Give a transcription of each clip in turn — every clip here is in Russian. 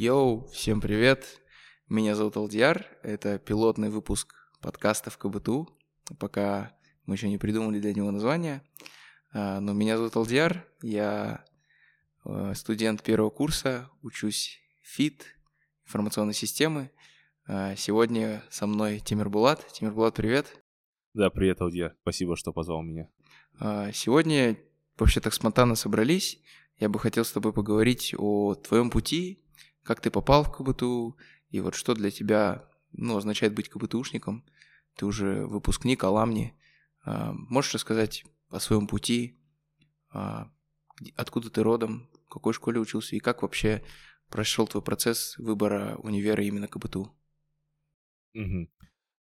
Йоу, всем привет! Меня зовут Алдияр, это пилотный выпуск подкаста в КБТУ. Пока мы еще не придумали для него название. А, но меня зовут Алдияр, я э, студент первого курса, учусь ФИТ, информационной системы. А, сегодня со мной Тимир Булат. Тимир Булат, привет! Да, привет, Алдияр, спасибо, что позвал меня. А, сегодня вообще так спонтанно собрались. Я бы хотел с тобой поговорить о твоем пути, как ты попал в КБТУ, и вот что для тебя ну, означает быть КБТУшником. Ты уже выпускник Аламни. А, можешь рассказать о своем пути, а, откуда ты родом, в какой школе учился, и как вообще прошел твой процесс выбора универа именно КБТУ? Угу.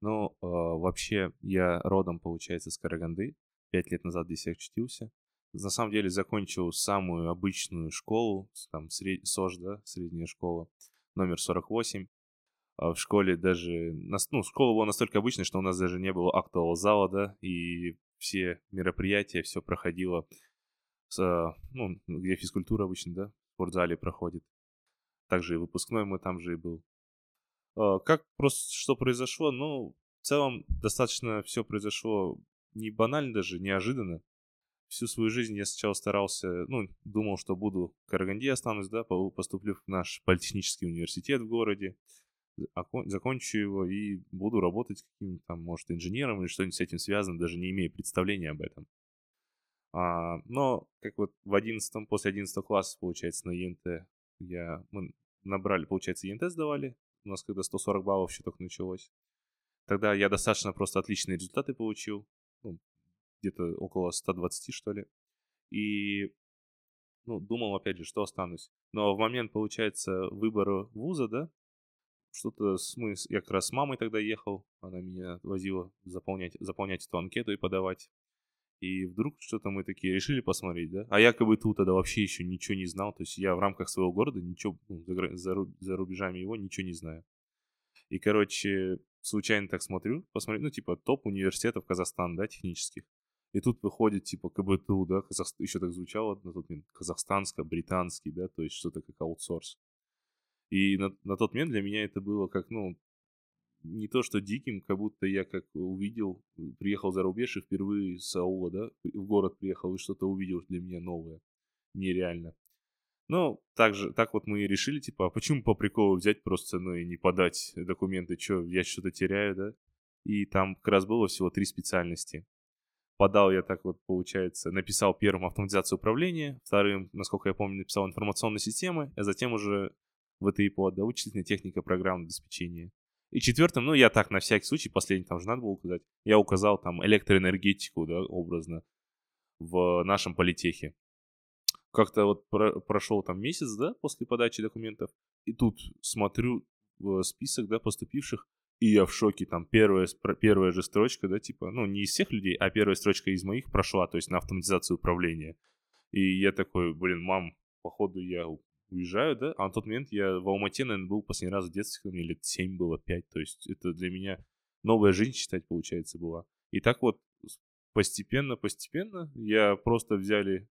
Ну, э, вообще, я родом, получается, с Караганды. Пять лет назад здесь я учился на самом деле закончил самую обычную школу, там сред... СОЖ, да, средняя школа, номер 48. А в школе даже, ну, школа была настолько обычной, что у нас даже не было актового зала, да, и все мероприятия, все проходило, с, ну, где физкультура обычно, да, в спортзале проходит. Также и выпускной мы там же и был. А, как просто что произошло? Ну, в целом достаточно все произошло не банально даже, неожиданно всю свою жизнь я сначала старался, ну, думал, что буду в Караганде останусь, да, поступлю в наш политехнический университет в городе, закончу его и буду работать каким-то там, может, инженером или что-нибудь с этим связано, даже не имея представления об этом. А, но, как вот в 11 после 11 класса, получается, на ЕНТ я, мы набрали, получается, ЕНТ сдавали, у нас когда 140 баллов еще только началось. Тогда я достаточно просто отличные результаты получил, ну, где-то около 120, что ли. И, ну, думал, опять же, что останусь. Но в момент, получается, выбора вуза, да, что-то мы, я как раз с мамой тогда ехал, она меня возила заполнять, заполнять эту анкету и подавать. И вдруг что-то мы такие решили посмотреть, да? А якобы тут тогда вообще еще ничего не знал. То есть я в рамках своего города ничего, ну, за, за, за рубежами его ничего не знаю. И, короче, случайно так смотрю, посмотрю, ну, типа, топ университетов Казахстана, да, технических. И тут выходит, типа, КБТУ, да, Казах... еще так звучало на тот момент, казахстанско-британский, да, то есть что-то как аутсорс. И на, на тот момент для меня это было как, ну, не то что диким, как будто я как увидел, приехал за рубеж и впервые с аула, да, в город приехал и что-то увидел для меня новое. Нереально. Ну, так же, так вот мы и решили, типа, а почему по приколу взять просто, ну, и не подать документы, что, я что-то теряю, да? И там как раз было всего три специальности подал я так вот, получается, написал первым автоматизацию управления, вторым, насколько я помню, написал информационные системы, а затем уже в этой под, да, вычислительная техника программного обеспечения. И четвертым, ну, я так, на всякий случай, последний там же надо было указать, я указал там электроэнергетику, да, образно, в нашем политехе. Как-то вот про- прошел там месяц, да, после подачи документов, и тут смотрю в список, да, поступивших, и я в шоке, там первая, первая же строчка, да, типа, ну, не из всех людей, а первая строчка из моих прошла, то есть на автоматизацию управления. И я такой, блин, мам, походу я уезжаю, да, а на тот момент я в Алмате, наверное, был последний раз в детстве, мне лет 7 было, 5, то есть это для меня новая жизнь, считать, получается, была. И так вот постепенно, постепенно я просто взяли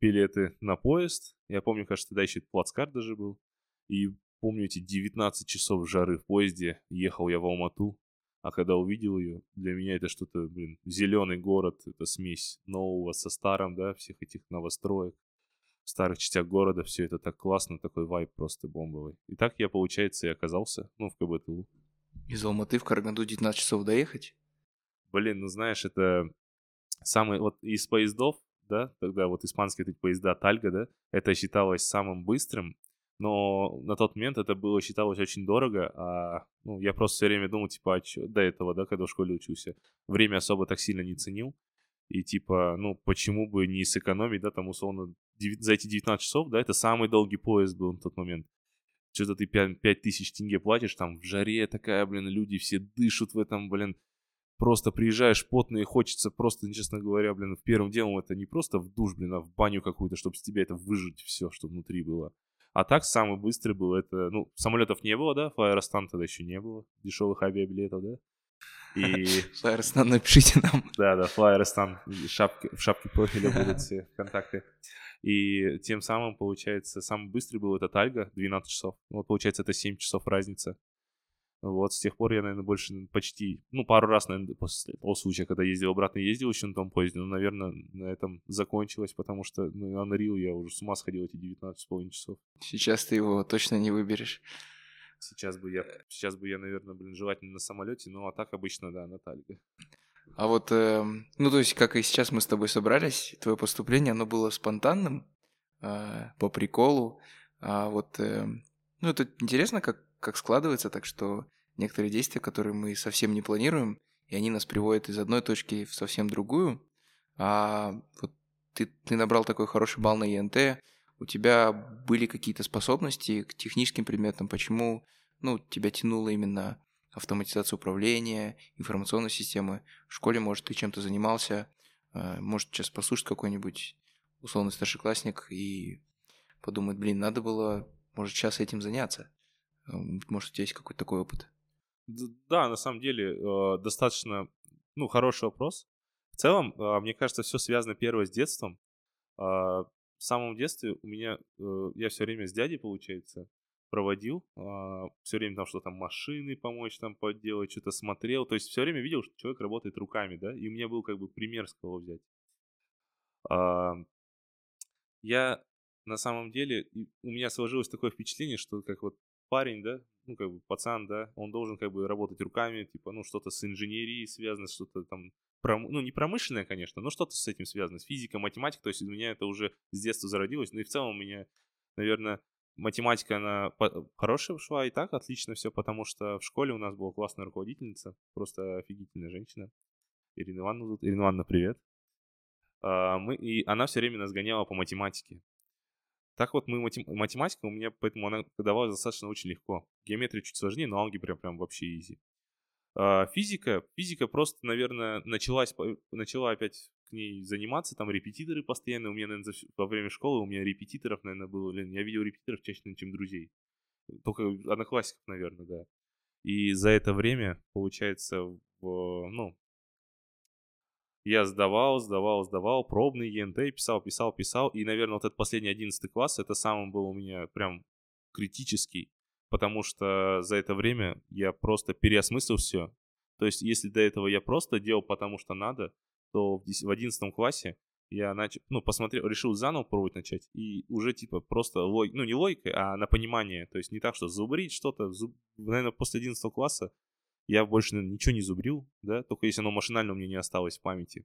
билеты на поезд, я помню, кажется, тогда еще плацкарт даже был, и Помню эти 19 часов жары в поезде, ехал я в Алмату, а когда увидел ее, для меня это что-то, блин, зеленый город, это смесь нового со старым, да, всех этих новостроек, в старых частях города, все это так классно, такой вайб просто бомбовый. И так я, получается, и оказался, ну, в КБТУ. Из Алматы в Караганду 19 часов доехать? Блин, ну знаешь, это самый, вот из поездов, да, тогда вот испанские эти поезда Тальга, да, это считалось самым быстрым, но на тот момент это было считалось очень дорого, а ну, я просто все время думал, типа, а чё, до этого, да, когда в школе учился, время особо так сильно не ценил, и типа, ну, почему бы не сэкономить, да, там, условно, 9, за эти 19 часов, да, это самый долгий поезд был на тот момент. Что-то ты 5, 5 тысяч тенге платишь, там, в жаре такая, блин, люди все дышат в этом, блин, просто приезжаешь потный, хочется просто, честно говоря, блин, в первым делом это не просто в душ, блин, а в баню какую-то, чтобы с тебя это выжить все, что внутри было. А так самый быстрый был это, ну, самолетов не было, да, Флайеростан тогда еще не было, дешевых авиабилетов, да. И... Флайерстан, напишите нам. Да, да, Флайерстан, шапки, в шапке профиля будут все контакты. И тем самым, получается, самый быстрый был этот Альга, 12 часов. Вот, получается, это 7 часов разница. Вот, с тех пор я, наверное, больше почти, ну, пару раз, наверное, после того случая, когда ездил обратно, ездил еще на том поезде, но, наверное, на этом закончилось, потому что ну, Unreal я уже с ума сходил эти 19,5 часов. Сейчас ты его точно не выберешь. Сейчас бы я, сейчас бы я, наверное, блин, желательно на самолете, но а так обычно, да, на Тальге. А вот, э, ну, то есть, как и сейчас мы с тобой собрались, твое поступление, оно было спонтанным, э, по приколу, а вот, э, ну, это интересно, как как складывается, так что некоторые действия, которые мы совсем не планируем, и они нас приводят из одной точки в совсем другую. А вот ты, ты набрал такой хороший балл на ЕНТ, у тебя были какие-то способности к техническим предметам, почему ну, тебя тянуло именно автоматизация управления, информационной системы. В школе, может, ты чем-то занимался, а, может, сейчас послушать какой-нибудь условный старшеклассник и подумает, блин, надо было, может, сейчас этим заняться. Может, у тебя есть какой-то такой опыт? Да, на самом деле, э, достаточно, ну, хороший вопрос. В целом, э, мне кажется, все связано первое с детством. А, в самом детстве у меня, э, я все время с дядей, получается, проводил, а, все время там что-то машины помочь там подделать, что-то смотрел, то есть все время видел, что человек работает руками, да, и у меня был как бы пример с кого взять. А, я на самом деле, у меня сложилось такое впечатление, что как вот парень, да, ну, как бы пацан, да, он должен как бы работать руками, типа, ну, что-то с инженерией связано, что-то там, пром... ну, не промышленное, конечно, но что-то с этим связано, с физикой, математикой, то есть у меня это уже с детства зародилось, ну, и в целом у меня, наверное, математика, она хорошая шла и так отлично все, потому что в школе у нас была классная руководительница, просто офигительная женщина, Ирина Ивановна, Ирина Ивановна, привет. А, мы, и она все время нас гоняла по математике. Так вот, мы матем... математика у меня, поэтому она давалась достаточно очень легко. Геометрия чуть сложнее, но алгебра прям вообще изи. А, физика, физика просто, наверное, началась, начала опять к ней заниматься, там репетиторы постоянно, у меня, наверное, во время школы у меня репетиторов, наверное, было, я видел репетиторов чаще, чем друзей. Только одноклассников, наверное, да. И за это время, получается, в, ну, я сдавал, сдавал, сдавал, пробный ЕНТ, писал, писал, писал. И, наверное, вот этот последний 11 класс, это самый был у меня прям критический, потому что за это время я просто переосмыслил все. То есть, если до этого я просто делал потому что надо, то в 11 классе я начал, ну, посмотрел, решил заново пробовать начать, и уже, типа, просто, лог, ну, не логикой, а на понимание, то есть не так, что зубрить что-то, зуб... наверное, после 11 класса я больше ничего не зубрил, да, только если оно машинально у меня не осталось в памяти.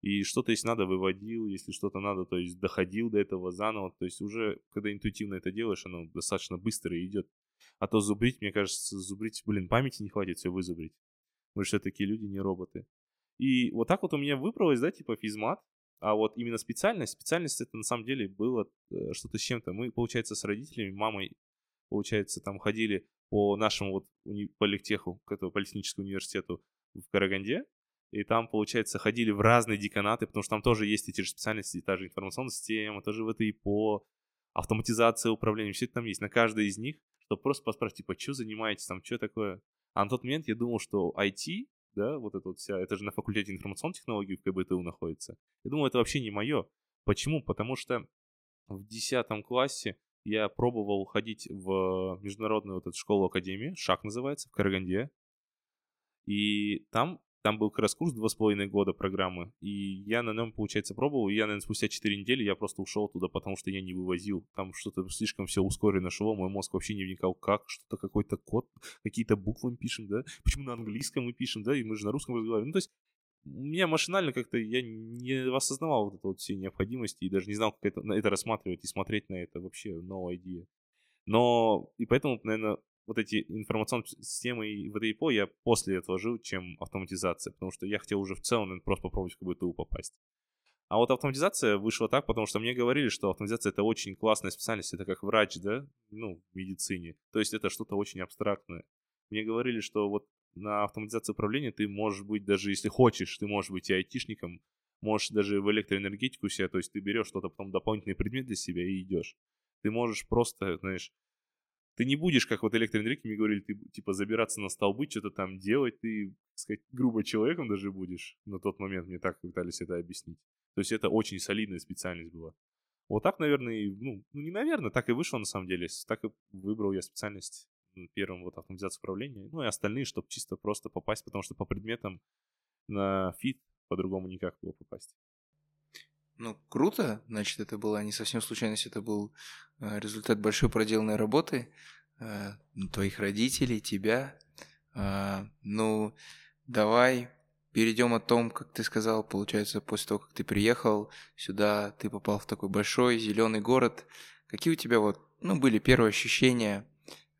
И что-то, если надо, выводил, если что-то надо, то есть доходил до этого заново. То есть уже, когда интуитивно это делаешь, оно достаточно быстро идет. А то зубрить, мне кажется, зубрить, блин, памяти не хватит все вызубрить. Мы же все-таки люди, не роботы. И вот так вот у меня выбралось, да, типа физмат. А вот именно специальность, специальность это на самом деле было э, что-то с чем-то. Мы, получается, с родителями, мамой, получается, там ходили по нашему вот уни- политеху, к этому политехническому университету в Караганде, и там, получается, ходили в разные деканаты, потому что там тоже есть эти же специальности, та же информационная система, тоже в этой по автоматизация управления, все это там есть, на каждой из них, чтобы просто поспрашивать, типа, что занимаетесь там, что такое. А на тот момент я думал, что IT, да, вот это вот вся, это же на факультете информационных технологий в КБТУ находится. Я думал, это вообще не мое. Почему? Потому что в 10 классе я пробовал ходить в международную вот эту школу-академию, ШАК называется, в Караганде. И там, там был как раз курс два с половиной года программы. И я на нем, получается, пробовал. И я, наверное, спустя 4 недели я просто ушел туда, потому что я не вывозил. Там что-то слишком все ускоренно шло. Мой мозг вообще не вникал, как, что-то какой-то код, какие-то буквы мы пишем, да? Почему на английском мы пишем, да? И мы же на русском разговариваем. Ну, то есть меня машинально как-то я не осознавал вот это вот все необходимости и даже не знал, как это, это рассматривать и смотреть на это вообще no idea. Но и поэтому, наверное, вот эти информационные системы и ВДИПО я после этого жил, чем автоматизация, потому что я хотел уже в целом наверное, просто попробовать в КБТУ попасть. А вот автоматизация вышла так, потому что мне говорили, что автоматизация это очень классная специальность, это как врач, да, ну, в медицине. То есть это что-то очень абстрактное. Мне говорили, что вот на автоматизацию управления ты можешь быть, даже если хочешь, ты можешь быть и айтишником, можешь даже в электроэнергетику себя, то есть ты берешь что-то, потом дополнительный предмет для себя и идешь. Ты можешь просто, знаешь, ты не будешь, как вот электроэнергетики мне говорили, ты, типа, забираться на столбы, что-то там делать, ты, так сказать, грубо человеком даже будешь. На тот момент мне так пытались это объяснить. То есть это очень солидная специальность была. Вот так, наверное, и, ну, ну, не наверное, так и вышло на самом деле. Так и выбрал я специальность первым вот автоматизацию управления. Ну и остальные, чтобы чисто просто попасть, потому что по предметам на фит по-другому никак было попасть. Ну, круто. Значит, это была не совсем случайность, это был э, результат большой проделанной работы э, твоих родителей, тебя. Э, ну, давай перейдем о том, как ты сказал, получается, после того, как ты приехал сюда, ты попал в такой большой зеленый город. Какие у тебя вот, ну, были первые ощущения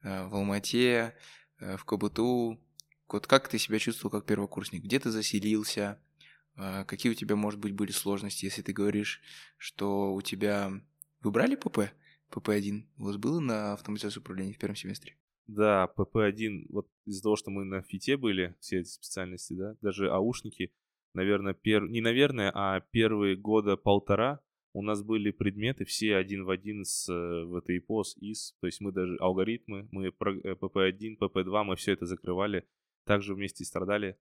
в Алмате, в КБТУ? Вот как ты себя чувствовал как первокурсник? Где ты заселился? А, какие у тебя, может быть, были сложности, если ты говоришь, что у тебя... Вы брали ПП? ПП-1 у вас было на автоматизацию управления в первом семестре? Да, ПП-1, вот из-за того, что мы на ФИТе были, все эти специальности, да, даже аушники, наверное, пер... не наверное, а первые года полтора у нас были предметы все один в один с э, ВТИПОС, ИС, то есть мы даже алгоритмы, мы ПП-1, ПП-2, мы все это закрывали, также вместе страдали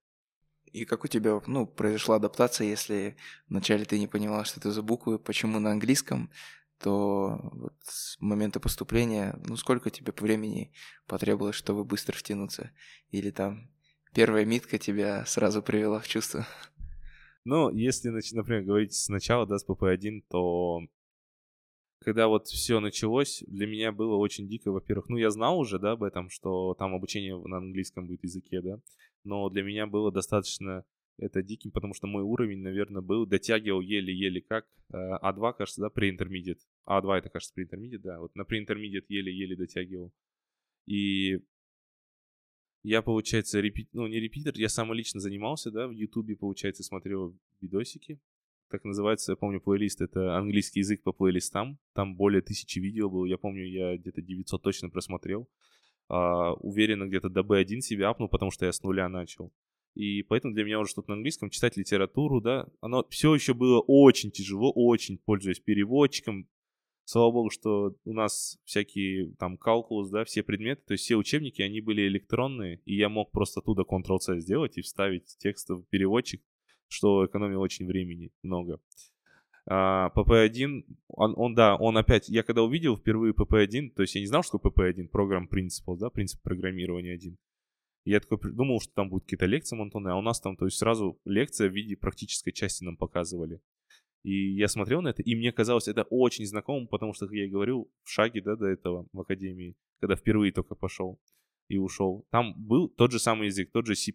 и как у тебя, ну, произошла адаптация, если вначале ты не понимал, что это за буквы, почему на английском, то вот с момента поступления, ну, сколько тебе времени потребовалось, чтобы быстро втянуться? Или там первая митка тебя сразу привела в чувство? Ну, если, например, говорить сначала, да, с ПП-1, то когда вот все началось, для меня было очень дико, во-первых, ну, я знал уже, да, об этом, что там обучение на английском будет языке, да, но для меня было достаточно это диким, потому что мой уровень, наверное, был, дотягивал еле-еле как, А2, кажется, да, pre-intermediate, А2 это, кажется, pre-intermediate, да, вот на pre-intermediate еле-еле дотягивал, и я, получается, репит... ну, не репитер, я сам лично занимался, да, в Ютубе, получается, смотрел видосики, так называется, я помню, плейлист, это английский язык по плейлистам, там более тысячи видео было, я помню, я где-то 900 точно просмотрел, а, уверенно где-то до B1 себя апнул, потому что я с нуля начал. И поэтому для меня уже что-то на английском, читать литературу, да, оно все еще было очень тяжело, очень, пользуясь переводчиком. Слава богу, что у нас всякие там калкулус, да, все предметы, то есть все учебники, они были электронные, и я мог просто оттуда Ctrl-C сделать и вставить текст в переводчик, что экономило очень времени много. Uh, PP1, он, он, да, он опять, я когда увидел впервые PP1, то есть я не знал, что PP1, программ Principles, да, принцип программирования один. Я такой думал, что там будут какие-то лекции монтонные, а у нас там, то есть сразу лекция в виде практической части нам показывали. И я смотрел на это, и мне казалось это очень знакомым, потому что, как я и говорил, в шаге, да, до этого в академии, когда впервые только пошел и ушел, там был тот же самый язык, тот же C++.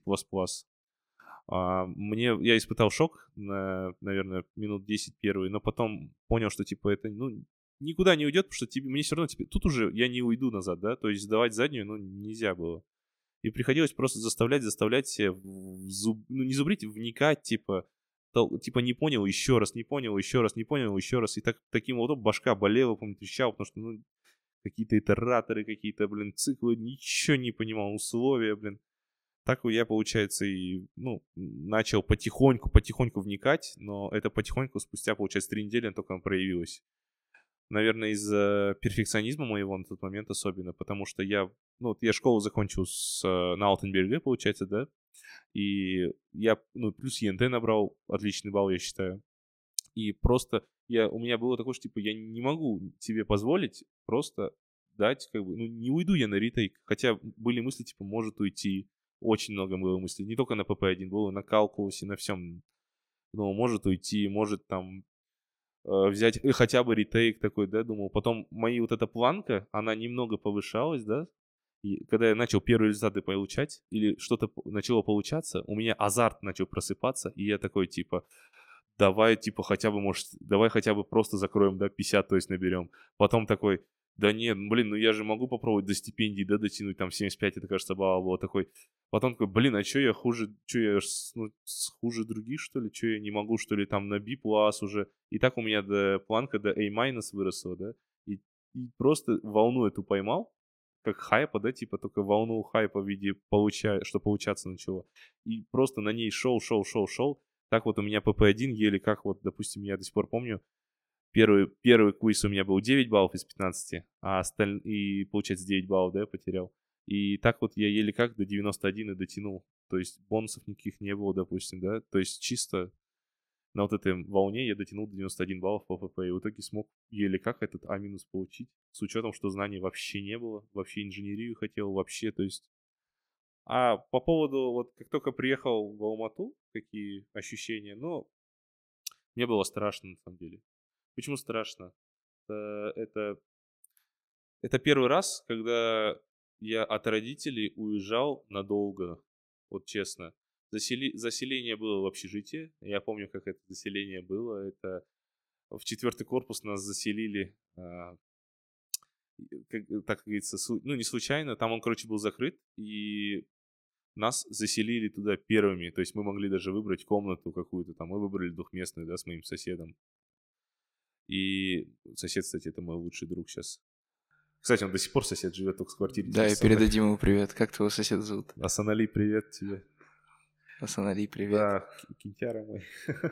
А, мне, я испытал шок, на, наверное, минут 10 первые, но потом понял, что, типа, это, ну, никуда не уйдет, потому что тебе, мне все равно, типа, тут уже я не уйду назад, да, то есть сдавать заднюю, ну, нельзя было. И приходилось просто заставлять, заставлять себя, зуб, ну, не зубрить, вникать, типа, типа, не понял, еще раз, не понял, еще раз, не понял, еще раз. И так, таким вот башка болела, помню, трещала, потому что, ну, какие-то итераторы, какие-то, блин, циклы, ничего не понимал, условия, блин. Так я, получается, и, ну, начал потихоньку, потихоньку вникать, но это потихоньку, спустя, получается, три недели только проявилось. Наверное, из-за перфекционизма моего на тот момент особенно, потому что я, ну, я школу закончил с, э, на Алтенберге, получается, да, и я, ну, плюс ЕНТ набрал отличный балл, я считаю. И просто я, у меня было такое, что, типа, я не могу себе позволить просто дать, как бы, ну, не уйду я на ретейк. Хотя были мысли, типа, может уйти, очень много было мыслей. Не только на PP1, было на калкулусе, на всем. Ну, может уйти, может там э, взять хотя бы ретейк такой, да, думал. Потом мои вот эта планка, она немного повышалась, да. И когда я начал первые результаты получать, или что-то начало получаться, у меня азарт начал просыпаться, и я такой, типа, давай, типа, хотя бы, может, давай хотя бы просто закроем, да, 50, то есть наберем. Потом такой, да нет, ну, блин, ну я же могу попробовать до стипендии, да, дотянуть, там, 75, это, кажется, балла было такой. Потом такой, блин, а что я хуже, что я ну, хуже других, что ли, что я не могу, что ли, там, на B уже. И так у меня до планка до A минус выросла, да, и, и просто волну эту поймал, как хайпа, да, типа только волну хайпа в виде получая, что получаться начало. И просто на ней шел, шел, шел, шел. Так вот у меня PP1 еле как вот, допустим, я до сих пор помню, Первый, первый квиз у меня был 9 баллов из 15, а осталь... и, получается, 9 баллов, да, я потерял. И так вот я еле как до 91 и дотянул. То есть бонусов никаких не было, допустим, да. То есть чисто на вот этой волне я дотянул до 91 баллов по ПП, и в итоге смог еле как этот А- получить, с учетом, что знаний вообще не было, вообще инженерию хотел, вообще, то есть... А по поводу, вот как только приехал в Алмату, какие ощущения, ну, мне было страшно на самом деле. Почему страшно? Это, это, это первый раз, когда я от родителей уезжал надолго, вот честно. Засели... Заселение было в общежитие. Я помню, как это заселение было. Это в четвертый корпус нас заселили, а, как, так говорится, су... ну не случайно. Там он, короче, был закрыт, и нас заселили туда первыми. То есть мы могли даже выбрать комнату какую-то там. Мы выбрали двухместную, да, с моим соседом. И сосед, кстати, это мой лучший друг сейчас. Кстати, он до сих пор сосед живет только в квартире. Да, и передадим ему привет. Как твоего соседа зовут? Асанали, привет тебе. Асанали, привет. Да, Кентяра мой.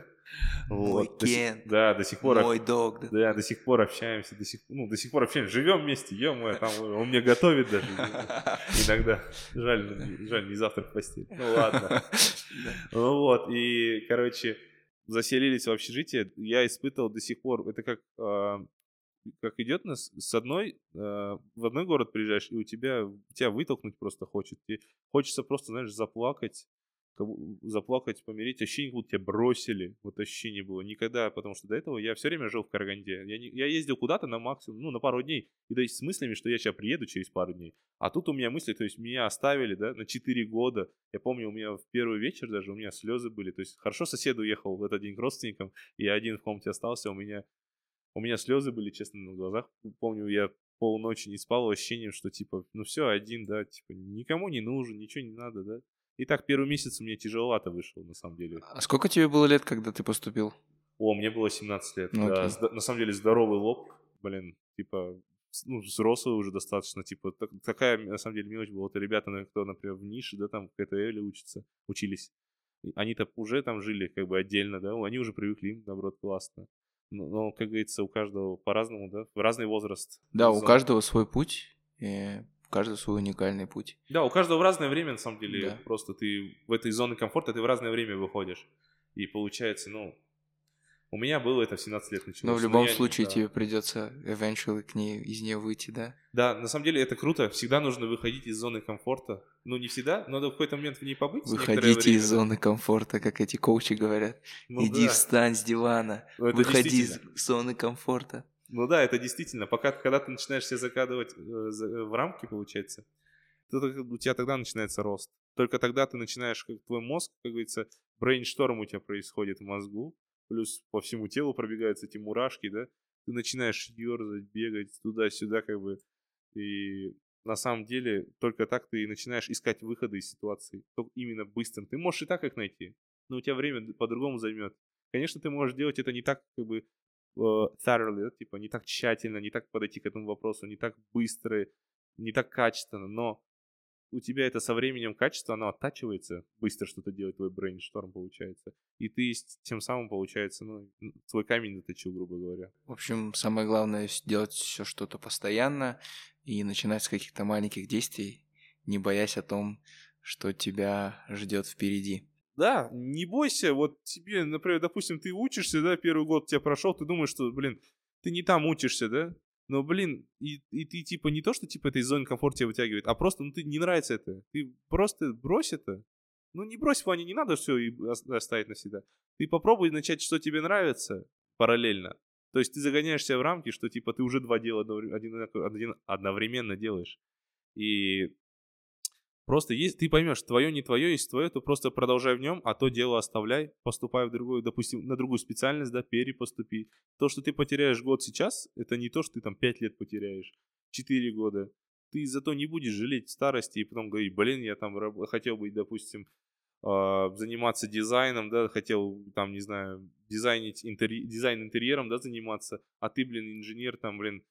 Мой Вот, до сих- Да, до сих пор... мой дог. да. Да, до сих пор общаемся, до сих, ну, до сих пор общаемся, живем вместе, ё там он мне готовит даже иногда. Жаль, жаль, не завтрак в постель. Ну ладно. Ну вот, и, короче, заселились в общежитие, я испытывал до сих пор, это как, а, как идет нас с одной, а, в одной город приезжаешь, и у тебя, тебя вытолкнуть просто хочет, и хочется просто, знаешь, заплакать, заплакать, помереть, ощущение, как будто тебя бросили, вот ощущение было, никогда, потому что до этого я все время жил в Караганде, я, не- я ездил куда-то на максимум, ну, на пару дней, и то есть с мыслями, что я сейчас приеду через пару дней, а тут у меня мысли, то есть меня оставили, да, на 4 года. Я помню, у меня в первый вечер даже у меня слезы были. То есть хорошо сосед уехал в этот день к родственникам, и я один в комнате остался, у меня, у меня слезы были, честно, на глазах. Помню, я полночи не спал, ощущением, что типа, ну все, один, да, типа, никому не нужен, ничего не надо, да. И так первый месяц меня тяжеловато вышел, на самом деле. А сколько тебе было лет, когда ты поступил? О, мне было 17 лет. Ну, да. на самом деле здоровый лоб, блин, типа, ну, взрослый уже достаточно, типа, так- такая, на самом деле, мелочь была. Вот ребята, кто, например, в нише, да, там, в КТЛ учатся, учились, они-то уже там жили, как бы, отдельно, да, они уже привыкли, им, наоборот, классно. Но, но, как говорится, у каждого по-разному, да, разный возраст. Да, у каждого свой путь, и у каждого свой уникальный путь. Да, у каждого в разное время, на самом деле, Да. просто ты в этой зоне комфорта, ты в разное время выходишь. И получается, ну, у меня было это в 17 лет началось. Но в любом я- случае да. тебе придется eventually к ней, из нее выйти, да? Да, на самом деле это круто. Всегда нужно выходить из зоны комфорта. Ну, не всегда, надо в какой-то момент в ней побыть. Выходите из зоны комфорта, как эти коучи говорят. Ну Иди да. встань с дивана, Ну, выходи из зоны комфорта. Ну да, это действительно. Пока, когда ты начинаешь себя закадывать э, э, в рамки, получается, у тебя тогда начинается рост. Только тогда ты начинаешь, как твой мозг, как говорится, брейншторм у тебя происходит в мозгу, плюс по всему телу пробегаются эти мурашки, да, ты начинаешь ерзать, бегать туда-сюда, как бы, и на самом деле только так ты и начинаешь искать выходы из ситуации, только именно быстрым. Ты можешь и так их найти, но у тебя время по-другому займет. Конечно, ты можешь делать это не так, как бы, thoroughly, да, типа не так тщательно, не так подойти к этому вопросу, не так быстро, не так качественно, но у тебя это со временем качество, оно оттачивается, быстро что-то делает, твой брейншторм получается. И ты тем самым, получается, ну, свой камень заточил, грубо говоря. В общем, самое главное с- делать все что-то постоянно и начинать с каких-то маленьких действий, не боясь о том, что тебя ждет впереди. Да, не бойся, вот тебе, например, допустим, ты учишься, да, первый год тебя прошел, ты думаешь, что, блин, ты не там учишься, да, но, блин, и, и ты, типа, не то, что, типа, это из зоны комфорта тебя вытягивает, а просто, ну, ты не нравится это, ты просто брось это, ну, не брось в плане, не надо все оставить навсегда, ты попробуй начать, что тебе нравится, параллельно, то есть ты загоняешься в рамки, что, типа, ты уже два дела одновременно делаешь, и Просто есть, ты поймешь, твое не твое, если твое, то просто продолжай в нем, а то дело оставляй, поступай в другую, допустим, на другую специальность, да, перепоступи. То, что ты потеряешь год сейчас, это не то, что ты там 5 лет потеряешь, 4 года. Ты зато не будешь жалеть старости и потом говорить, блин, я там хотел быть, допустим, а, заниматься дизайном, да, хотел там, не знаю, дизайнить интерь- дизайн интерьером, да, заниматься, а ты, блин, инженер, там, блин,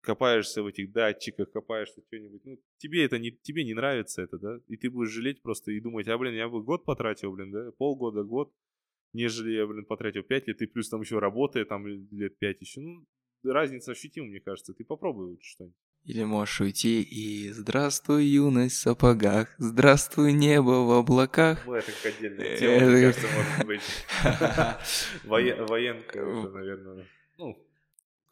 копаешься в этих датчиках, копаешься что-нибудь, ну, тебе это не, тебе не нравится это, да, и ты будешь жалеть просто и думать, а, блин, я бы год потратил, блин, да, полгода, год, нежели я, блин, потратил 5 лет, и плюс там еще работая, там лет 5 еще. Ну, разница ощутима, мне кажется. Ты попробуй лучше что-нибудь. Или можешь уйти и «Здравствуй, юность в сапогах, здравствуй, небо в облаках». Ну, это как отдельная тема, мне кажется, может быть. Военка уже, наверное. Ну,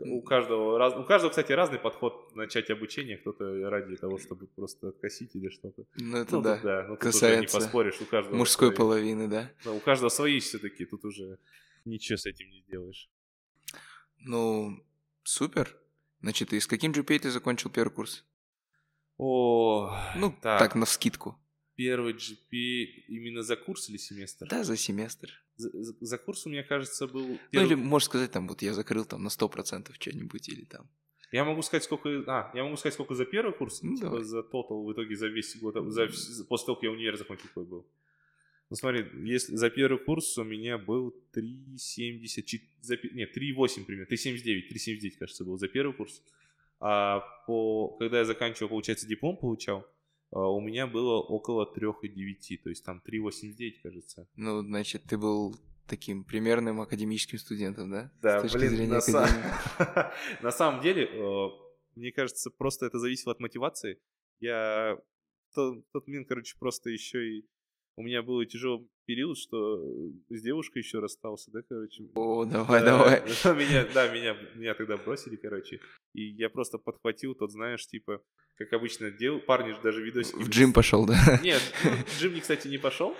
у каждого, раз, у каждого, кстати, разный подход начать обучение. Кто-то ради того, чтобы просто откосить или что-то. Ну, это ну, да. да. Ну, тут Касается уже не поспоришь. У каждого мужской свои... половины, да. Ну, у каждого свои все-таки. Тут уже ничего с этим не сделаешь. Ну, супер. Значит, и с каким GPA ты закончил первый курс? О, ну, так, так на скидку. Первый GPA именно за курс или семестр? Да, за семестр. За, за, курс меня, кажется, был... Первый... Ну, или, можешь сказать, там, вот я закрыл там на 100% что-нибудь, или там... Я могу сказать, сколько... А, я могу сказать, сколько за первый курс, ну, типа давай. за тотал в итоге за весь год, за, после того, как я универ закончил, какой был. Ну, смотри, если за первый курс у меня был 3,70, за, нет, 3,8 примерно, 3,79, 3,79, кажется, был за первый курс. А по, когда я заканчивал, получается, диплом получал, у меня было около 3,9, то есть там 3,89, кажется. Ну, значит, ты был таким примерным академическим студентом, да? Да, блин, на, са... на самом деле, э, мне кажется, просто это зависело от мотивации. Я в тот, тот момент, короче, просто еще и у меня был тяжелый период, что с девушкой еще расстался, да, короче. О, давай, да, давай. Меня, да, меня, меня тогда бросили, короче. И я просто подхватил тот, знаешь, типа, как обычно делал, парни же даже видосики... В джим пошел, да? Нет, ну, в джим, кстати, не пошел.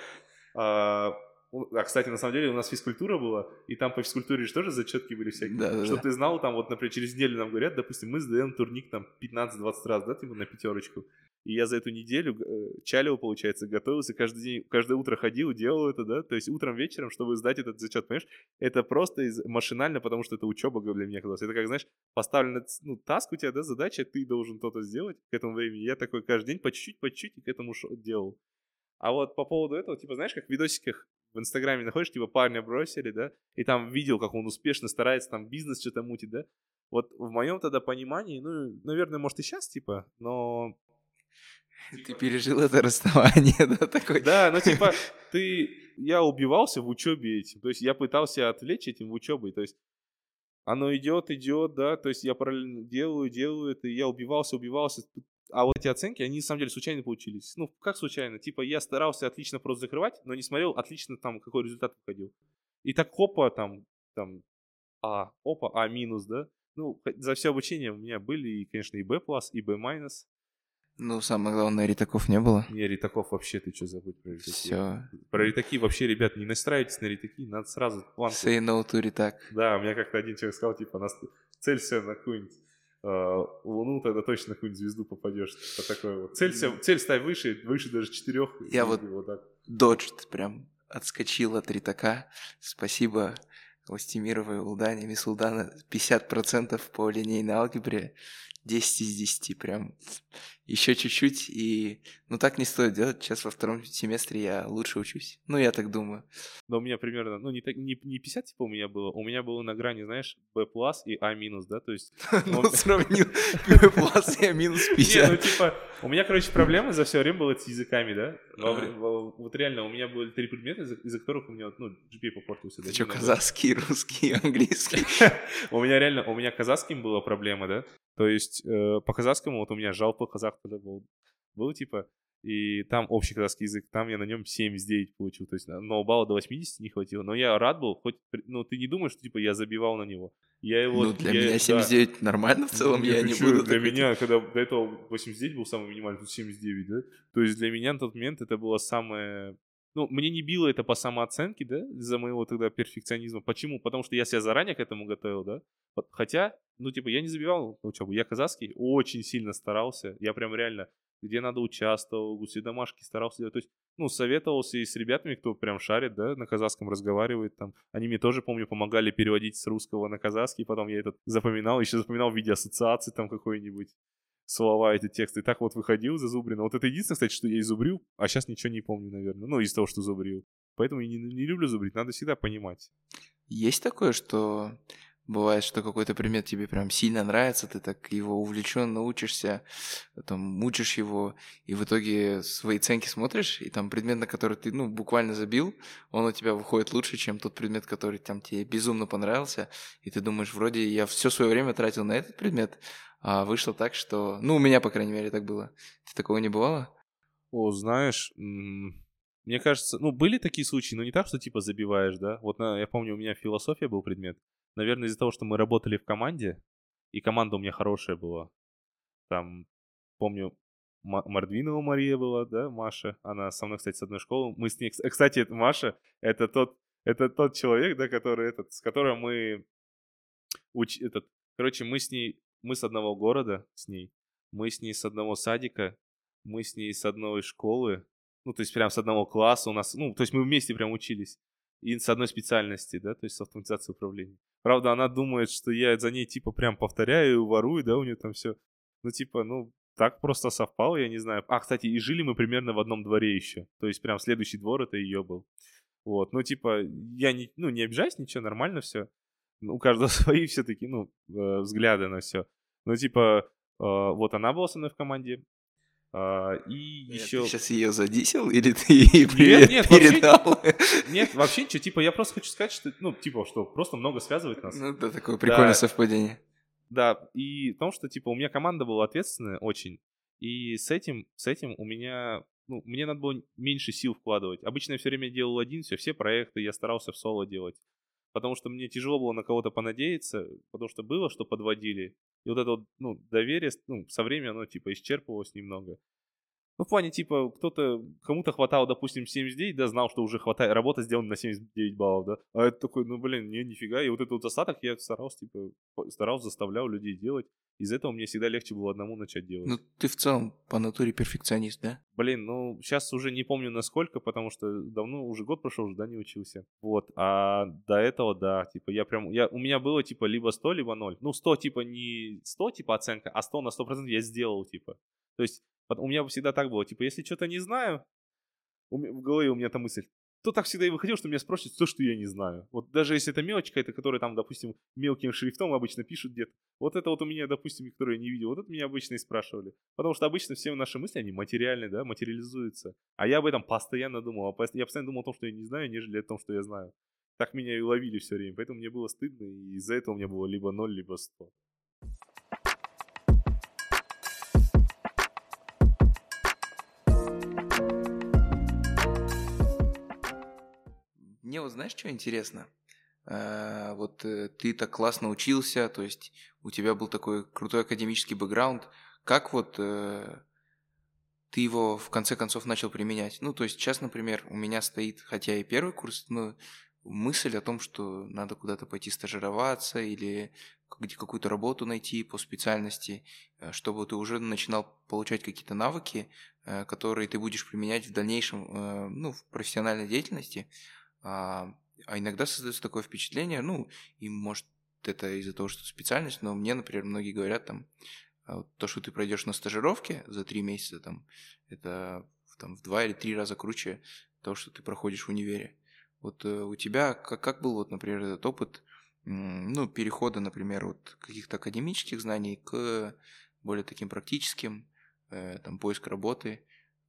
А, а, кстати, на самом деле у нас физкультура была, и там по физкультуре же тоже зачетки были всякие. Да, Чтобы да. ты знал, там вот, например, через неделю нам говорят, допустим, мы сдаем турник там 15-20 раз, да, типа на пятерочку. И я за эту неделю э, чалил, получается, готовился, каждый день, каждое утро ходил, делал это, да, то есть утром, вечером, чтобы сдать этот зачет, понимаешь? Это просто из, машинально, потому что это учеба для меня казалось. Это как, знаешь, поставлена, ну, таск у тебя, да, задача, ты должен то-то сделать к этому времени. Я такой каждый день по чуть-чуть, по чуть-чуть к этому делал. А вот по поводу этого, типа, знаешь, как в видосиках в Инстаграме находишь, типа, парня бросили, да, и там видел, как он успешно старается там бизнес что-то мутить, да. Вот в моем тогда понимании, ну, наверное, может и сейчас, типа, но ты пережил это расставание, да, такой? Да, ну типа, ты, я убивался в учебе этим, то есть я пытался отвлечь этим в учебе, то есть оно идет, идет, да, то есть я параллельно делаю, делаю это, и я убивался, убивался, а вот эти оценки, они на самом деле случайно получились. Ну, как случайно? Типа я старался отлично просто закрывать, но не смотрел отлично там, какой результат выходил. И так опа, там, там, А, опа, А минус, да? Ну, за все обучение у меня были, конечно, и Б плюс, и Б минус. Ну, самое главное, ритаков не было. Не, ритаков вообще, ты что забудь про ритаки? Все. Про ритаки вообще, ребят, не настраивайтесь на ритаки, надо сразу план. Say no to ритак. Да, у меня как-то один человек сказал, типа, нас... целься на какую-нибудь э, Луну, тогда точно на какую-нибудь звезду попадешь. Типа такое вот. Целься, цель ставь выше, выше даже четырех. Я вот, вот так. доджд прям отскочил от ритака. Спасибо Ластимировой Улдане, мисс Улдана, 50% по линейной алгебре, 10 из 10 прям еще чуть-чуть, и ну так не стоит делать. Сейчас во втором семестре я лучше учусь. Ну, я так думаю. Но у меня примерно, ну, не, так, не, не 50 типа у меня было, у меня было на грани, знаешь, B и А минус, да, то есть... Ну, сравнил B и А минус 50. Не, ну, типа, у меня, короче, проблема за все время была с языками, да. Вот реально, у меня были три предмета, из-за которых у меня, ну, GPA попортился. Ты что, казахский, русский, английский? У меня реально, у меня казахским была проблема, да. То есть э, по казахскому вот у меня жалпы казах тогда был, был типа, и там общий казахский язык, там я на нем 79 получил, то есть но балла до 80 не хватило, но я рад был, хоть, ну ты не думаешь, что типа я забивал на него. Я его, ну для я, меня 79 да, нормально в целом, я не буду. Для меня, когда до этого 89 был самый минимальный, тут 79, да, то есть для меня на тот момент это было самое ну, мне не било это по самооценке, да, из-за моего тогда перфекционизма. Почему? Потому что я себя заранее к этому готовил, да. Хотя, ну, типа, я не забивал на учебу. Я казахский очень сильно старался. Я прям реально, где надо участвовал, все домашки старался делать. То есть, ну, советовался и с ребятами, кто прям шарит, да, на казахском разговаривает там. Они мне тоже, помню, помогали переводить с русского на казахский. Потом я этот запоминал, еще запоминал в виде ассоциации там какой-нибудь слова, эти тексты. И так вот выходил зазубренно. Вот это единственное, кстати, что я изубрил, а сейчас ничего не помню, наверное. Ну, из того, что зубрил. Поэтому я не, не люблю зубрить, надо всегда понимать. Есть такое, что Бывает, что какой-то предмет тебе прям сильно нравится, ты так его увлеченно учишься, там, учишь его, и в итоге свои оценки смотришь, и там предмет, на который ты, ну, буквально забил, он у тебя выходит лучше, чем тот предмет, который там тебе безумно понравился, и ты думаешь, вроде я все свое время тратил на этот предмет, а вышло так, что, ну, у меня, по крайней мере, так было. Ты такого не бывало? О, знаешь, мне кажется, ну, были такие случаи, но не так, что типа забиваешь, да? Вот на, я помню, у меня философия был предмет, Наверное, из-за того, что мы работали в команде, и команда у меня хорошая была. Там, помню, Мордвинова Мария была, да, Маша. Она со мной, кстати, с одной школы. Мы с ней... Кстати, это Маша, это тот, это тот человек, да, который этот, с которым мы... Уч... Этот... Короче, мы с ней... Мы с одного города с ней. Мы с ней с одного садика. Мы с ней с одной школы. Ну, то есть прям с одного класса у нас... Ну, то есть мы вместе прям учились. И с одной специальности, да, то есть с автоматизацией управления. Правда, она думает, что я за ней, типа, прям повторяю, ворую, да, у нее там все. Ну, типа, ну, так просто совпало, я не знаю. А, кстати, и жили мы примерно в одном дворе еще. То есть прям следующий двор это ее был. Вот, ну, типа, я не, ну, не обижаюсь, ничего, нормально все. У каждого свои все-таки, ну, э, взгляды на все. Ну, типа, э, вот она была со мной в команде, а, и нет, еще... Ты сейчас ее задисел или ты ей привет нет, нет, передал? Вообще, нет, вообще ничего. Типа, я просто хочу сказать, что, ну, типа, что просто много связывает нас. Ну, да, такое прикольное да. совпадение. Да, и в том, что, типа, у меня команда была ответственная очень, и с этим, с этим у меня, ну, мне надо было меньше сил вкладывать. Обычно я все время делал один, все, все проекты, я старался в соло делать. Потому что мне тяжело было на кого-то понадеяться, потому что было, что подводили. И вот это вот, ну, доверие, ну, со временем оно, типа, исчерпывалось немного. Ну, в плане, типа, кто-то, кому-то хватало, допустим, 79, да, знал, что уже хватает, работа сделана на 79 баллов, да. А это такой, ну, блин, не, нифига. И вот этот вот остаток я старался, типа, старался, заставлял людей делать. Из этого мне всегда легче было одному начать делать. Ну, ты в целом по натуре перфекционист, да? Блин, ну, сейчас уже не помню насколько, потому что давно, уже год прошел, уже, да, не учился. Вот, а до этого, да, типа, я прям, я, у меня было, типа, либо 100, либо 0. Ну, 100, типа, не 100, типа, оценка, а 100 на 100% я сделал, типа. То есть, у меня всегда так было, типа, если что-то не знаю, в голове у меня там мысль, то так всегда и выходил, что меня спросят то, что я не знаю. Вот даже если это мелочь какая-то, которая там, допустим, мелким шрифтом обычно пишут где-то. Вот это вот у меня, допустим, которую я не видел, вот это меня обычно и спрашивали. Потому что обычно все наши мысли, они материальные, да, материализуются. А я об этом постоянно думал. А я постоянно думал о том, что я не знаю, нежели о том, что я знаю. Так меня и ловили все время. Поэтому мне было стыдно, и из-за этого у меня было либо 0, либо 100. Мне вот знаешь, что интересно? А, вот э, ты так классно учился, то есть у тебя был такой крутой академический бэкграунд. Как вот э, ты его в конце концов начал применять? Ну, то есть сейчас, например, у меня стоит, хотя и первый курс, но мысль о том, что надо куда-то пойти стажироваться или где какую-то работу найти по специальности, э, чтобы ты уже начинал получать какие-то навыки, которые ты будешь применять в дальнейшем, ну, в профессиональной деятельности. А, а иногда создается такое впечатление, ну, и может это из-за того, что специальность, но мне, например, многие говорят там, а, то, что ты пройдешь на стажировке за три месяца, там, это там, в два или три раза круче того, что ты проходишь в универе. Вот э, у тебя как, как был, вот, например, этот опыт, ну, перехода, например, от каких-то академических знаний к более таким практическим, э, там, поиск работы.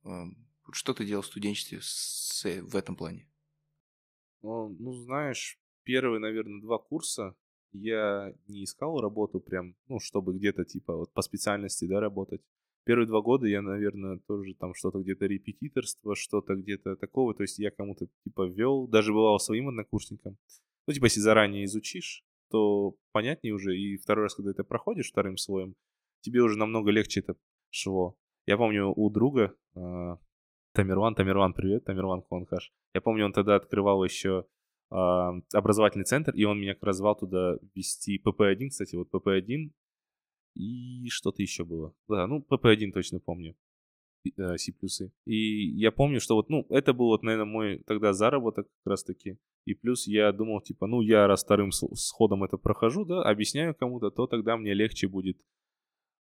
Э, что ты делал в студенчестве с, в этом плане? Ну, знаешь, первые, наверное, два курса я не искал работу прям, ну, чтобы где-то, типа, вот по специальности, да, работать. Первые два года я, наверное, тоже там что-то где-то репетиторство, что-то где-то такого. То есть я кому-то, типа, вел, даже бывал своим однокурсникам. Ну, типа, если заранее изучишь, то понятнее уже. И второй раз, когда это проходишь вторым слоем, тебе уже намного легче это шло. Я помню, у друга, Тамерлан, Тамерлан, привет, Тамерлан Конхаш. Я помню, он тогда открывал еще э, образовательный центр, и он меня как раз звал туда вести ПП-1, кстати, вот ПП-1, и что-то еще было. Да, ну, ПП-1 точно помню. Э, C++. И я помню, что вот, ну, это был вот, наверное, мой тогда заработок как раз-таки. И плюс я думал, типа, ну, я раз вторым сходом это прохожу, да, объясняю кому-то, то тогда мне легче будет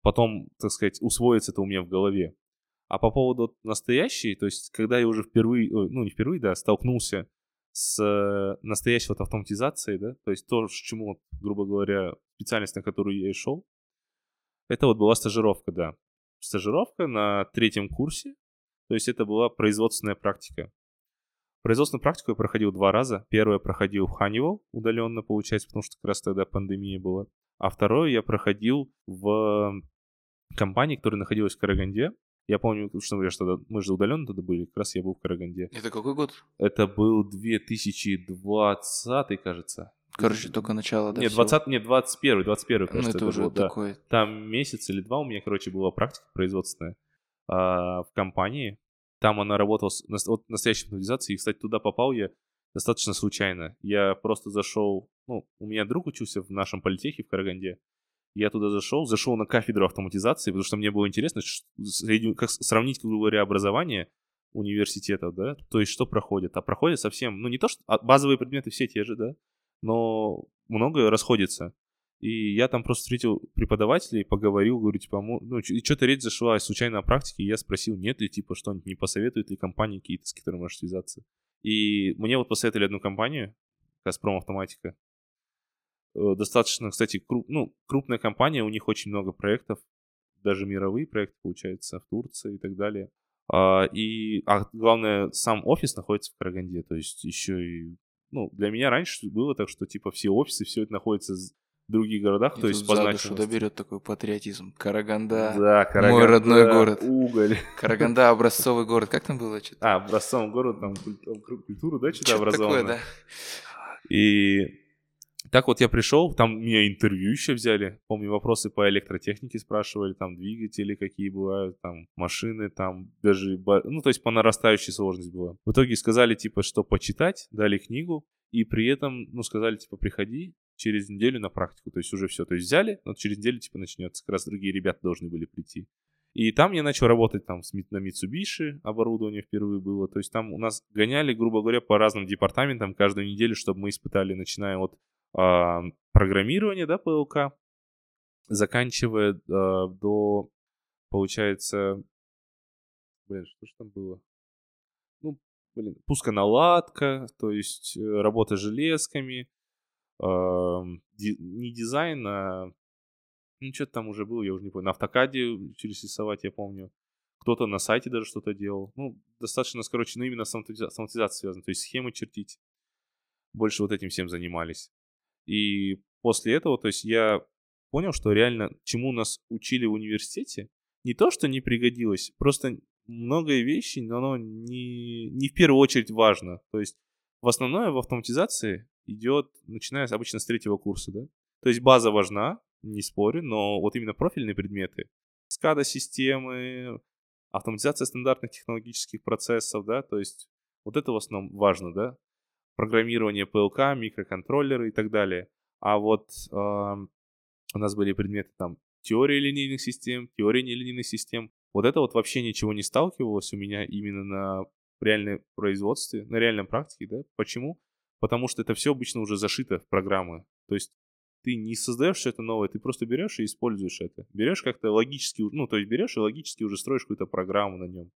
потом, так сказать, усвоиться это у меня в голове. А по поводу настоящей, то есть, когда я уже впервые, ну, не впервые, да, столкнулся с настоящей вот автоматизацией, да, то есть то, чему, грубо говоря, специальность, на которую я и шел, это вот была стажировка, да. Стажировка на третьем курсе, то есть это была производственная практика. Производственную практику я проходил два раза. Первое проходил в Honeywell, удаленно получается, потому что как раз тогда пандемия была. А второе я проходил в компании, которая находилась в Караганде. Я помню, что мы же, тогда, мы же удаленно тогда были, как раз я был в Караганде. Это какой год? Это был 2020, кажется. Короче, только начало, да? Нет, 20, нет, 21, 21, Ну, кажется, это это уже был, да. такой... Там месяц или два у меня, короче, была практика производственная а, в компании. Там она работала с нас- вот, настоящей автоматизацией. И, кстати, туда попал я достаточно случайно. Я просто зашел... Ну, у меня друг учился в нашем политехе в Караганде. Я туда зашел, зашел на кафедру автоматизации, потому что мне было интересно, как сравнить, грубо говоря, образование университетов, да, то есть что проходит. А проходит совсем, ну не то, что а базовые предметы все те же, да, но многое расходится. И я там просто встретил преподавателей, поговорил, говорю, типа, ну, и что-то речь зашла случайно о практике, и я спросил, нет ли, типа, что-нибудь не посоветуют ли компании какие-то, с которыми можешь связаться. И мне вот посоветовали одну компанию, Газпром Автоматика. Э, Достаточно, кстати, круп, ну, крупная компания, у них очень много проектов, даже мировые проекты, получается, в Турции и так далее. А, и, а главное, сам офис находится в Караганде, то есть еще и, ну, для меня раньше было так, что, типа, все офисы, все это находится в других городах, И то есть по значимости. доберет такой патриотизм. Караганда. Да, Мой родной город. Уголь. Караганда образцовый город. Как там было? Что-то? А, образцовом город, там куль- куль- культуру, да, что-то Что-то такое, да. И так вот я пришел, там меня интервью еще взяли. Помню, вопросы по электротехнике спрашивали, там двигатели какие бывают, там машины, там даже... Ну, то есть по нарастающей сложность была. В итоге сказали, типа, что почитать, дали книгу, и при этом, ну, сказали, типа, приходи через неделю на практику. То есть уже все. То есть взяли, но через неделю, типа, начнется. Как раз другие ребята должны были прийти. И там я начал работать там на Mitsubishi, оборудование впервые было. То есть там у нас гоняли, грубо говоря, по разным департаментам каждую неделю, чтобы мы испытали, начиная от программирования, да, ПЛК, заканчивая а, до, получается, блин, что же там было? Ну, блин, пусконаладка, то есть э, работа железками, ам, ди- не дизайн, а ну, что-то там уже было, я уже не помню. На автокаде через рисовать, я помню. Кто-то на сайте даже что-то делал. Ну, достаточно, короче, ну, именно с автоматизацией связано. То есть схемы чертить. Больше вот этим всем занимались. И после этого, то есть я понял, что реально, чему нас учили в университете, не то, что не пригодилось, просто многое вещи, но оно не, не в первую очередь важно. То есть в основное в автоматизации идет, начиная обычно с третьего курса, да? То есть база важна, не спорю, но вот именно профильные предметы, SCADA-системы, автоматизация стандартных технологических процессов, да, то есть вот это в основном важно, да, программирование PLK, микроконтроллеры и так далее. А вот ам, у нас были предметы там теория линейных систем, теория нелинейных систем. Вот это вот вообще ничего не сталкивалось у меня именно на реальном производстве, на реальном практике, да. Почему? Потому что это все обычно уже зашито в программы. То есть ты не создаешь что-то новое, ты просто берешь и используешь это. Берешь как-то логически, ну, то есть берешь и логически уже строишь какую-то программу на нем.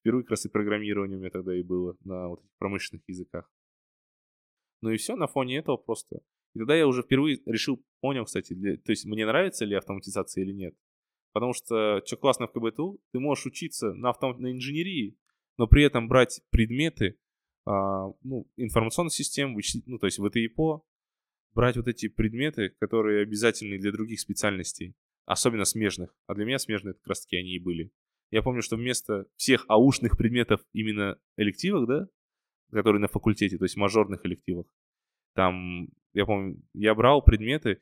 Впервые как раз и программирование у меня тогда и было на вот этих промышленных языках. Ну и все, на фоне этого просто. И тогда я уже впервые решил, понял, кстати, для- то есть мне нравится ли автоматизация или нет. Потому что, что классно в КБТУ, ты можешь учиться на, автом... на инженерии, но при этом брать предметы, а, ну, информационных систем, вычислить, ну, то есть ВТИПО, брать вот эти предметы, которые обязательны для других специальностей, особенно смежных. А для меня смежные это как раз таки они и были. Я помню, что вместо всех аушных предметов именно элективах, да, которые на факультете, то есть мажорных элективах, там, я помню, я брал предметы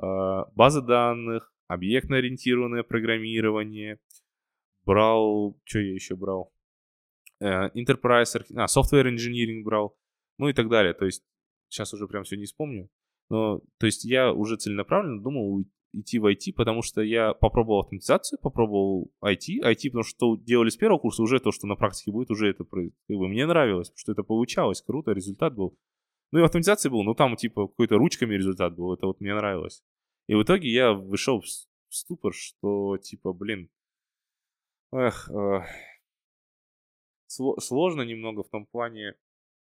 а, базы данных, объектно-ориентированное программирование, брал, что я еще брал? Э, Enterprise, а, software engineering брал, ну и так далее. То есть сейчас уже прям все не вспомню. Но, то есть я уже целенаправленно думал идти в IT, потому что я попробовал автоматизацию, попробовал IT, IT, потому что делали с первого курса, уже то, что на практике будет, уже это как бы, мне нравилось, потому что это получалось, круто, результат был. Ну и автоматизация был, ну там типа какой-то ручками результат был, это вот мне нравилось. И в итоге я вышел в ступор, что типа, блин, эх, э, сло- сложно немного в том плане,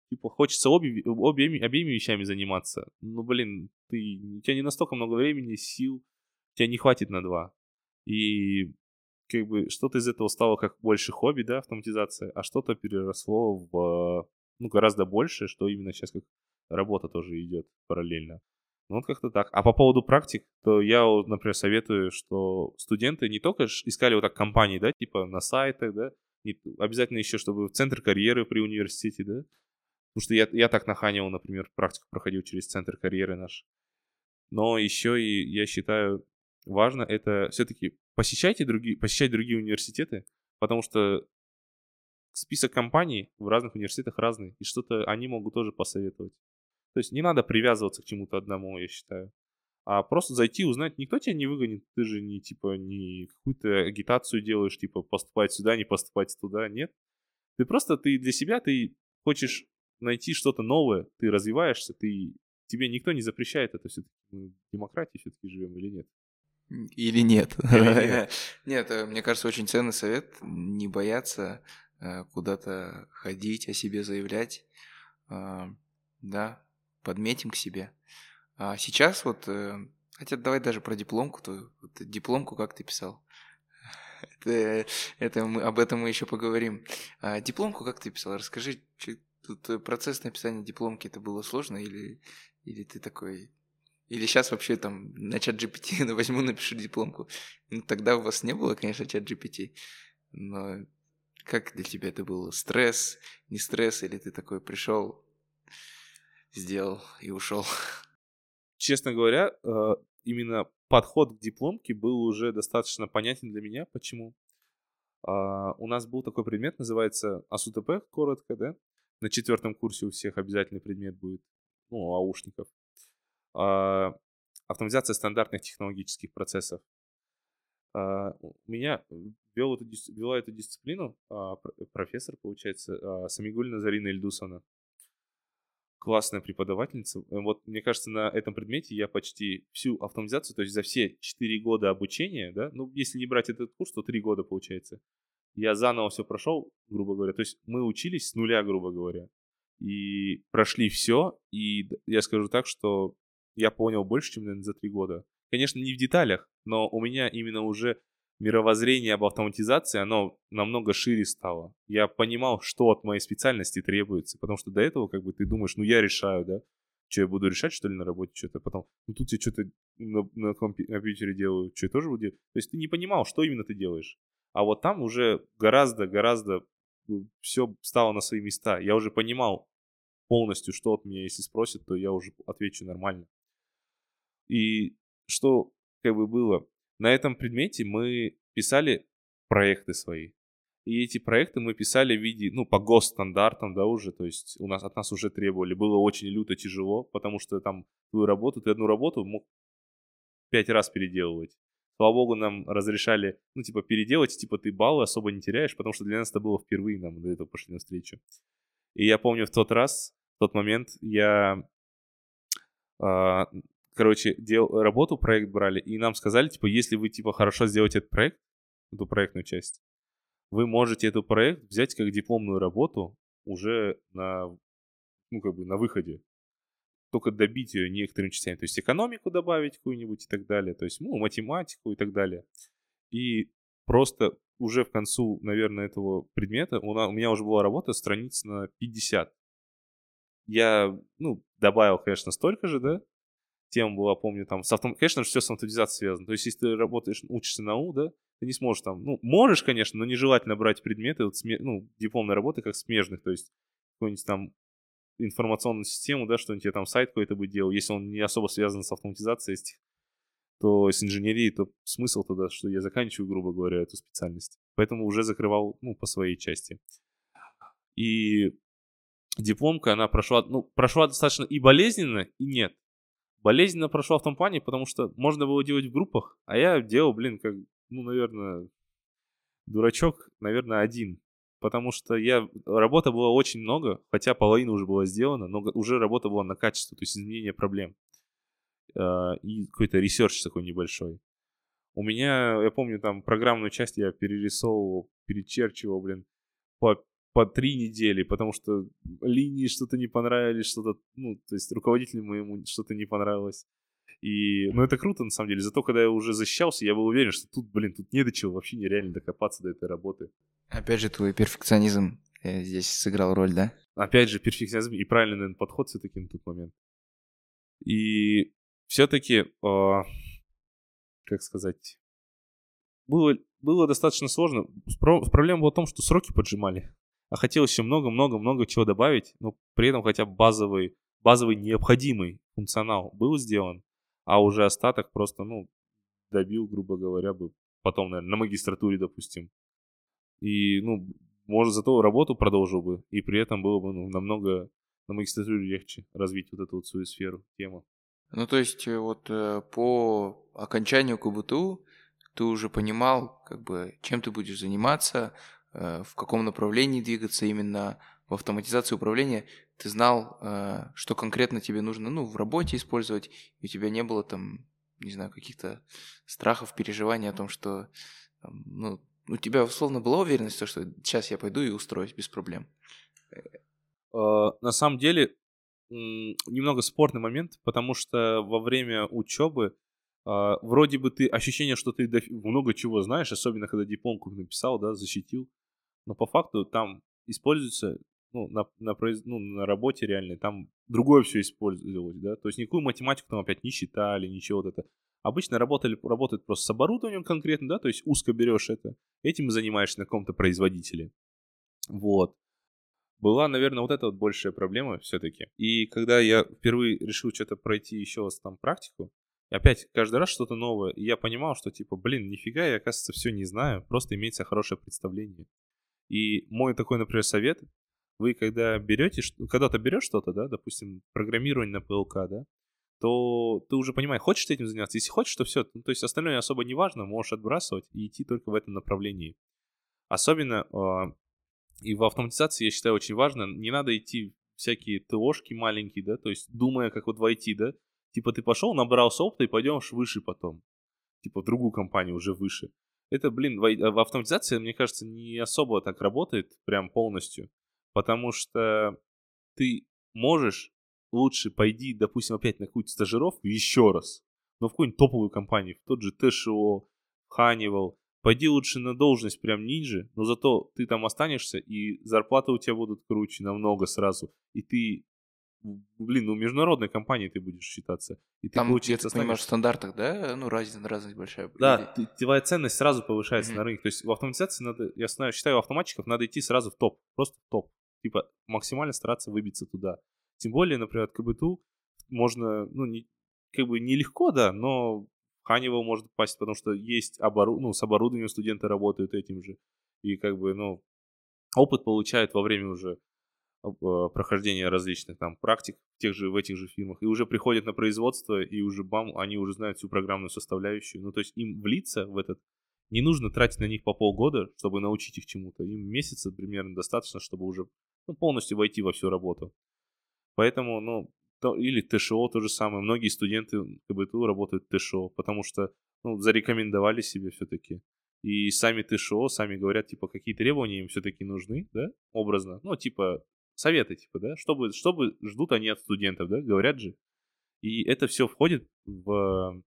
Типа, хочется обе, обе, обеими вещами заниматься. Ну, блин, ты, у тебя не настолько много времени, сил, тебя не хватит на два. И как бы что-то из этого стало как больше хобби, да, автоматизация, а что-то переросло в, ну, гораздо больше, что именно сейчас как работа тоже идет параллельно. Ну, вот как-то так. А по поводу практик, то я, например, советую, что студенты не только искали вот так компании, да, типа на сайтах, да, не, обязательно еще, чтобы в центр карьеры при университете, да, потому что я, я так наханивал, например, практику проходил через центр карьеры наш. Но еще и я считаю важно это все-таки посещайте другие, посещать другие университеты, потому что список компаний в разных университетах разный, и что-то они могут тоже посоветовать. То есть не надо привязываться к чему-то одному, я считаю. А просто зайти, узнать, никто тебя не выгонит, ты же не, типа, не какую-то агитацию делаешь, типа, поступать сюда, не поступать туда, нет. Ты просто, ты для себя, ты хочешь найти что-то новое, ты развиваешься, ты, тебе никто не запрещает это все-таки. Мы в демократии все-таки живем или нет? Или нет. Или нет. нет, э, мне кажется, очень ценный совет не бояться э, куда-то ходить, о себе заявлять. А, да, подметим к себе. А сейчас вот, э, хотя давай даже про дипломку твою. Вот, дипломку как ты писал? Это, это мы, об этом мы еще поговорим. А дипломку как ты писал? Расскажи, тут процесс написания дипломки это было сложно или, или ты такой или сейчас вообще там на чат GPT возьму, напишу дипломку. Ну, тогда у вас не было, конечно, чат GPT. Но как для тебя это было? Стресс, не стресс? Или ты такой пришел, сделал и ушел? Честно говоря, э, именно подход к дипломке был уже достаточно понятен для меня. Почему? А, у нас был такой предмет, называется АСУТП, коротко, да? На четвертом курсе у всех обязательный предмет будет, ну, аушников. А, автоматизация стандартных технологических процессов. А, у меня вел эту, вела эту дисциплину а, профессор, получается, Самигульна Зарина Ильдусовна. Классная преподавательница. Э, вот, мне кажется, на этом предмете я почти всю автоматизацию, то есть за все 4 года обучения, да, ну, если не брать этот курс, то 3 года получается, я заново все прошел, грубо говоря. То есть мы учились с нуля, грубо говоря. И прошли все. И я скажу так, что я понял больше, чем, наверное, за три года. Конечно, не в деталях, но у меня именно уже мировоззрение об автоматизации, оно намного шире стало. Я понимал, что от моей специальности требуется, потому что до этого как бы ты думаешь, ну я решаю, да, что я буду решать, что ли, на работе что-то, потом, ну тут я что-то на, на компьютере делаю, что я тоже буду делать. То есть ты не понимал, что именно ты делаешь. А вот там уже гораздо-гораздо ну, все стало на свои места. Я уже понимал полностью, что от меня, если спросят, то я уже отвечу нормально. И что как бы было? На этом предмете мы писали проекты свои. И эти проекты мы писали в виде, ну, по госстандартам, да, уже, то есть у нас, от нас уже требовали. Было очень люто тяжело, потому что там твою работу, ты одну работу мог пять раз переделывать. Слава богу, нам разрешали, ну, типа, переделать, типа, ты баллы особо не теряешь, потому что для нас это было впервые, нам до этого пошли навстречу. И я помню в тот раз, в тот момент я а, короче, дел, работу, проект брали, и нам сказали, типа, если вы, типа, хорошо сделаете этот проект, эту проектную часть, вы можете этот проект взять как дипломную работу уже на, ну, как бы на выходе. Только добить ее некоторыми частями. То есть экономику добавить какую-нибудь и так далее. То есть, ну, математику и так далее. И просто уже в концу, наверное, этого предмета у, у меня уже была работа страниц на 50. Я, ну, добавил, конечно, столько же, да, тема была, помню, там, с автом... конечно все с автоматизацией связано. То есть, если ты работаешь, учишься на У, да, ты не сможешь там, ну, можешь, конечно, но нежелательно брать предметы, вот, сме... ну, дипломной работы как смежных, то есть, какую-нибудь там информационную систему, да, что-нибудь тебе там сайт какой-то бы делал, если он не особо связан с автоматизацией, то с инженерией, то смысл тогда, что я заканчиваю, грубо говоря, эту специальность. Поэтому уже закрывал, ну, по своей части. И дипломка, она прошла, ну, прошла достаточно и болезненно, и нет болезненно прошла в том плане, потому что можно было делать в группах, а я делал, блин, как, ну, наверное, дурачок, наверное, один. Потому что я, работа была очень много, хотя половина уже была сделана, но уже работа была на качество, то есть изменение проблем. А, и какой-то ресерч такой небольшой. У меня, я помню, там программную часть я перерисовывал, перечерчивал, блин, по по три недели, потому что линии что-то не понравились, что-то, ну, то есть руководителю моему что-то не понравилось. И, ну, это круто, на самом деле. Зато, когда я уже защищался, я был уверен, что тут, блин, тут не до чего, вообще нереально докопаться до этой работы. Опять же, твой перфекционизм э, здесь сыграл роль, да? Опять же, перфекционизм и правильный, наверное, подход все-таки на тот момент. И все-таки, э, а, как сказать, было, было достаточно сложно. Проблема была в том, что сроки поджимали. А хотелось еще много-много-много чего добавить, но при этом хотя бы базовый, базовый необходимый функционал был сделан, а уже остаток просто, ну, добил, грубо говоря, бы потом, наверное, на магистратуре, допустим. И, ну, может, зато работу продолжил бы, и при этом было бы ну, намного на магистратуре легче развить вот эту вот свою сферу, тему. Ну, то есть, э, вот э, по окончанию КБТУ ты уже понимал, как бы, чем ты будешь заниматься, в каком направлении двигаться именно в автоматизации управления, ты знал, что конкретно тебе нужно, ну, в работе использовать, и у тебя не было там, не знаю, каких-то страхов, переживаний о том, что, ну, у тебя условно была уверенность, что сейчас я пойду и устроюсь без проблем? На самом деле, немного спорный момент, потому что во время учебы вроде бы ты ощущение, что ты много чего знаешь, особенно когда дипломку написал, да, защитил, но по факту там используется, ну, на, на, ну, на работе реальной, там другое все использовалось, да, то есть никакую математику там опять не считали, ничего вот это. Обычно работали, работают просто с оборудованием конкретно, да, то есть узко берешь это, этим занимаешься на каком-то производителе. Вот была, наверное, вот эта вот большая проблема все-таки. И когда я впервые решил что-то пройти еще раз там практику, опять каждый раз что-то новое, и я понимал, что типа, блин, нифига я, оказывается, все не знаю, просто имеется хорошее представление. И мой такой, например, совет, вы когда берете, когда ты берешь что-то, да, допустим, программирование на ПЛК, да, то ты уже понимаешь, хочешь ты этим заняться. Если хочешь, то все. Ну, то есть остальное особо не важно, можешь отбрасывать и идти только в этом направлении. Особенно а, и в автоматизации, я считаю, очень важно, не надо идти всякие ТОшки маленькие, да, то есть думая, как вот войти, да, типа ты пошел, набрался опыта и пойдешь выше потом, типа в другую компанию уже выше. Это, блин, в автоматизации, мне кажется, не особо так работает прям полностью, потому что ты можешь лучше пойди, допустим, опять на какую-то стажировку еще раз, но в какую-нибудь топовую компанию, в тот же ТШО, Honeywell, Пойди лучше на должность прям ниже, но зато ты там останешься, и зарплаты у тебя будут круче намного сразу. И ты, блин, ну международной компанией ты будешь считаться. И ты, там, получается, я так понимаю, в стандартах, да? Ну, разница, разность большая. Да, ты, твоя ценность сразу повышается mm-hmm. на рынке. То есть в автоматизации надо, я знаю, считаю, у автоматчиков надо идти сразу в топ. Просто в топ. Типа максимально стараться выбиться туда. Тем более, например, от КБТУ можно, ну, не, как бы нелегко, да, но Ханивал может попасть, потому что есть обору... ну, с оборудованием студенты работают этим же. И как бы, ну, опыт получают во время уже прохождения различных там практик тех же, в этих же фирмах. И уже приходят на производство, и уже бам, они уже знают всю программную составляющую. Ну, то есть им влиться в этот не нужно тратить на них по полгода, чтобы научить их чему-то. Им месяца примерно достаточно, чтобы уже ну, полностью войти во всю работу. Поэтому, ну, или ТШО то же самое. Многие студенты КБТУ работают ТШО, потому что ну, зарекомендовали себе все-таки. И сами ТШО сами говорят, типа, какие требования им все-таки нужны, да, образно. Ну, типа, советы, типа, да, чтобы, чтобы ждут они от студентов, да, говорят же. И это все входит в,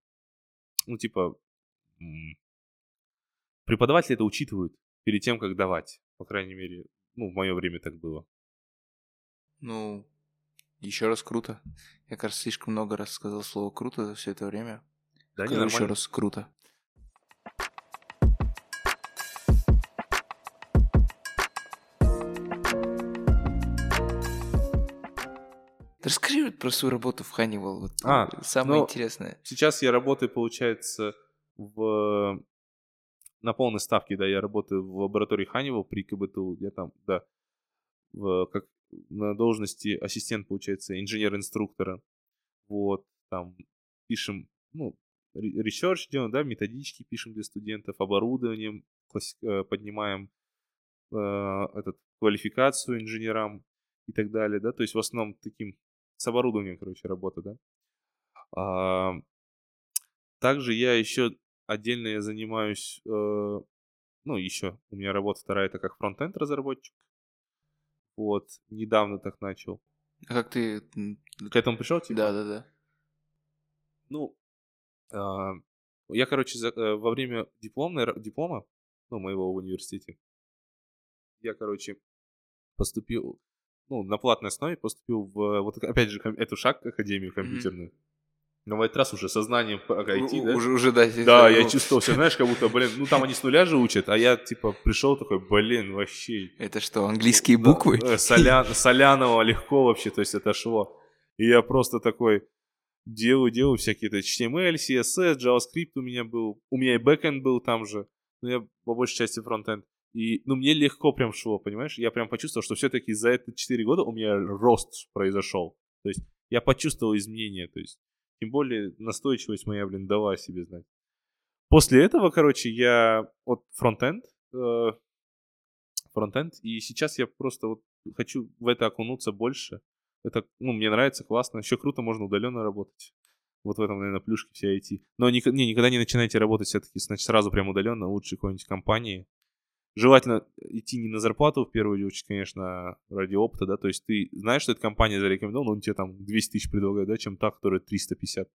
ну, типа, преподаватели это учитывают перед тем, как давать. По крайней мере, ну, в мое время так было. Ну, еще раз круто. Я, кажется, слишком много раз сказал слово круто за все это время. Да, Скажу еще раз круто. Расскажи про свою работу в Honeywell. Вот, а, самое ну, интересное. Сейчас я работаю, получается, в на полной ставке, да, я работаю в лаборатории Honeywell при КБТУ, я там, да, в, как на должности ассистент, получается, инженер-инструктора. Вот, там пишем, ну, ресерч делаем, да, методички пишем для студентов, оборудованием э, поднимаем э, этот, квалификацию инженерам и так далее, да, то есть в основном таким с оборудованием, короче, работа, да. А, также я еще отдельно я занимаюсь, э, ну, еще у меня работа вторая, это как фронтенд разработчик, Вот, недавно так начал. А как ты... К этому пришел? Типа? Да, да, да. Ну, а, я, короче, за, э, во время дипломной, диплома, ну, моего в университете, я, короче, поступил, ну, на платной основе поступил в, вот опять же, эту шаг академию компьютерную. Mm-hmm. Но в этот раз уже сознанием IT, да? Уже, уже да. Да, я чувствовал себя, знаешь, как будто, блин, ну там они с нуля же учат, а я, типа, пришел такой, блин, вообще. Это что, английские буквы? Да, соля, соляного легко вообще, то есть это шло. И я просто такой делаю, делаю всякие это HTML, CSS, JavaScript у меня был, у меня и бэкэнд был там же, но я по большей части фронтенд. И, ну, мне легко прям шло, понимаешь? Я прям почувствовал, что все-таки за эти 4 года у меня рост произошел. То есть я почувствовал изменения, то есть тем более настойчивость моя, блин, дала о себе знать. После этого, короче, я вот фронтенд, э, фронтенд, и сейчас я просто вот хочу в это окунуться больше. Это, ну, мне нравится, классно. Еще круто, можно удаленно работать. Вот в этом, наверное, плюшки все IT. Но не, никогда не начинайте работать все-таки значит, сразу прям удаленно, лучше какой-нибудь компании. Желательно идти не на зарплату, в первую очередь, конечно, а ради опыта, да, то есть ты знаешь, что эта компания зарекомендовала, но он тебе там 200 тысяч предлагает, да, чем та, которая 350.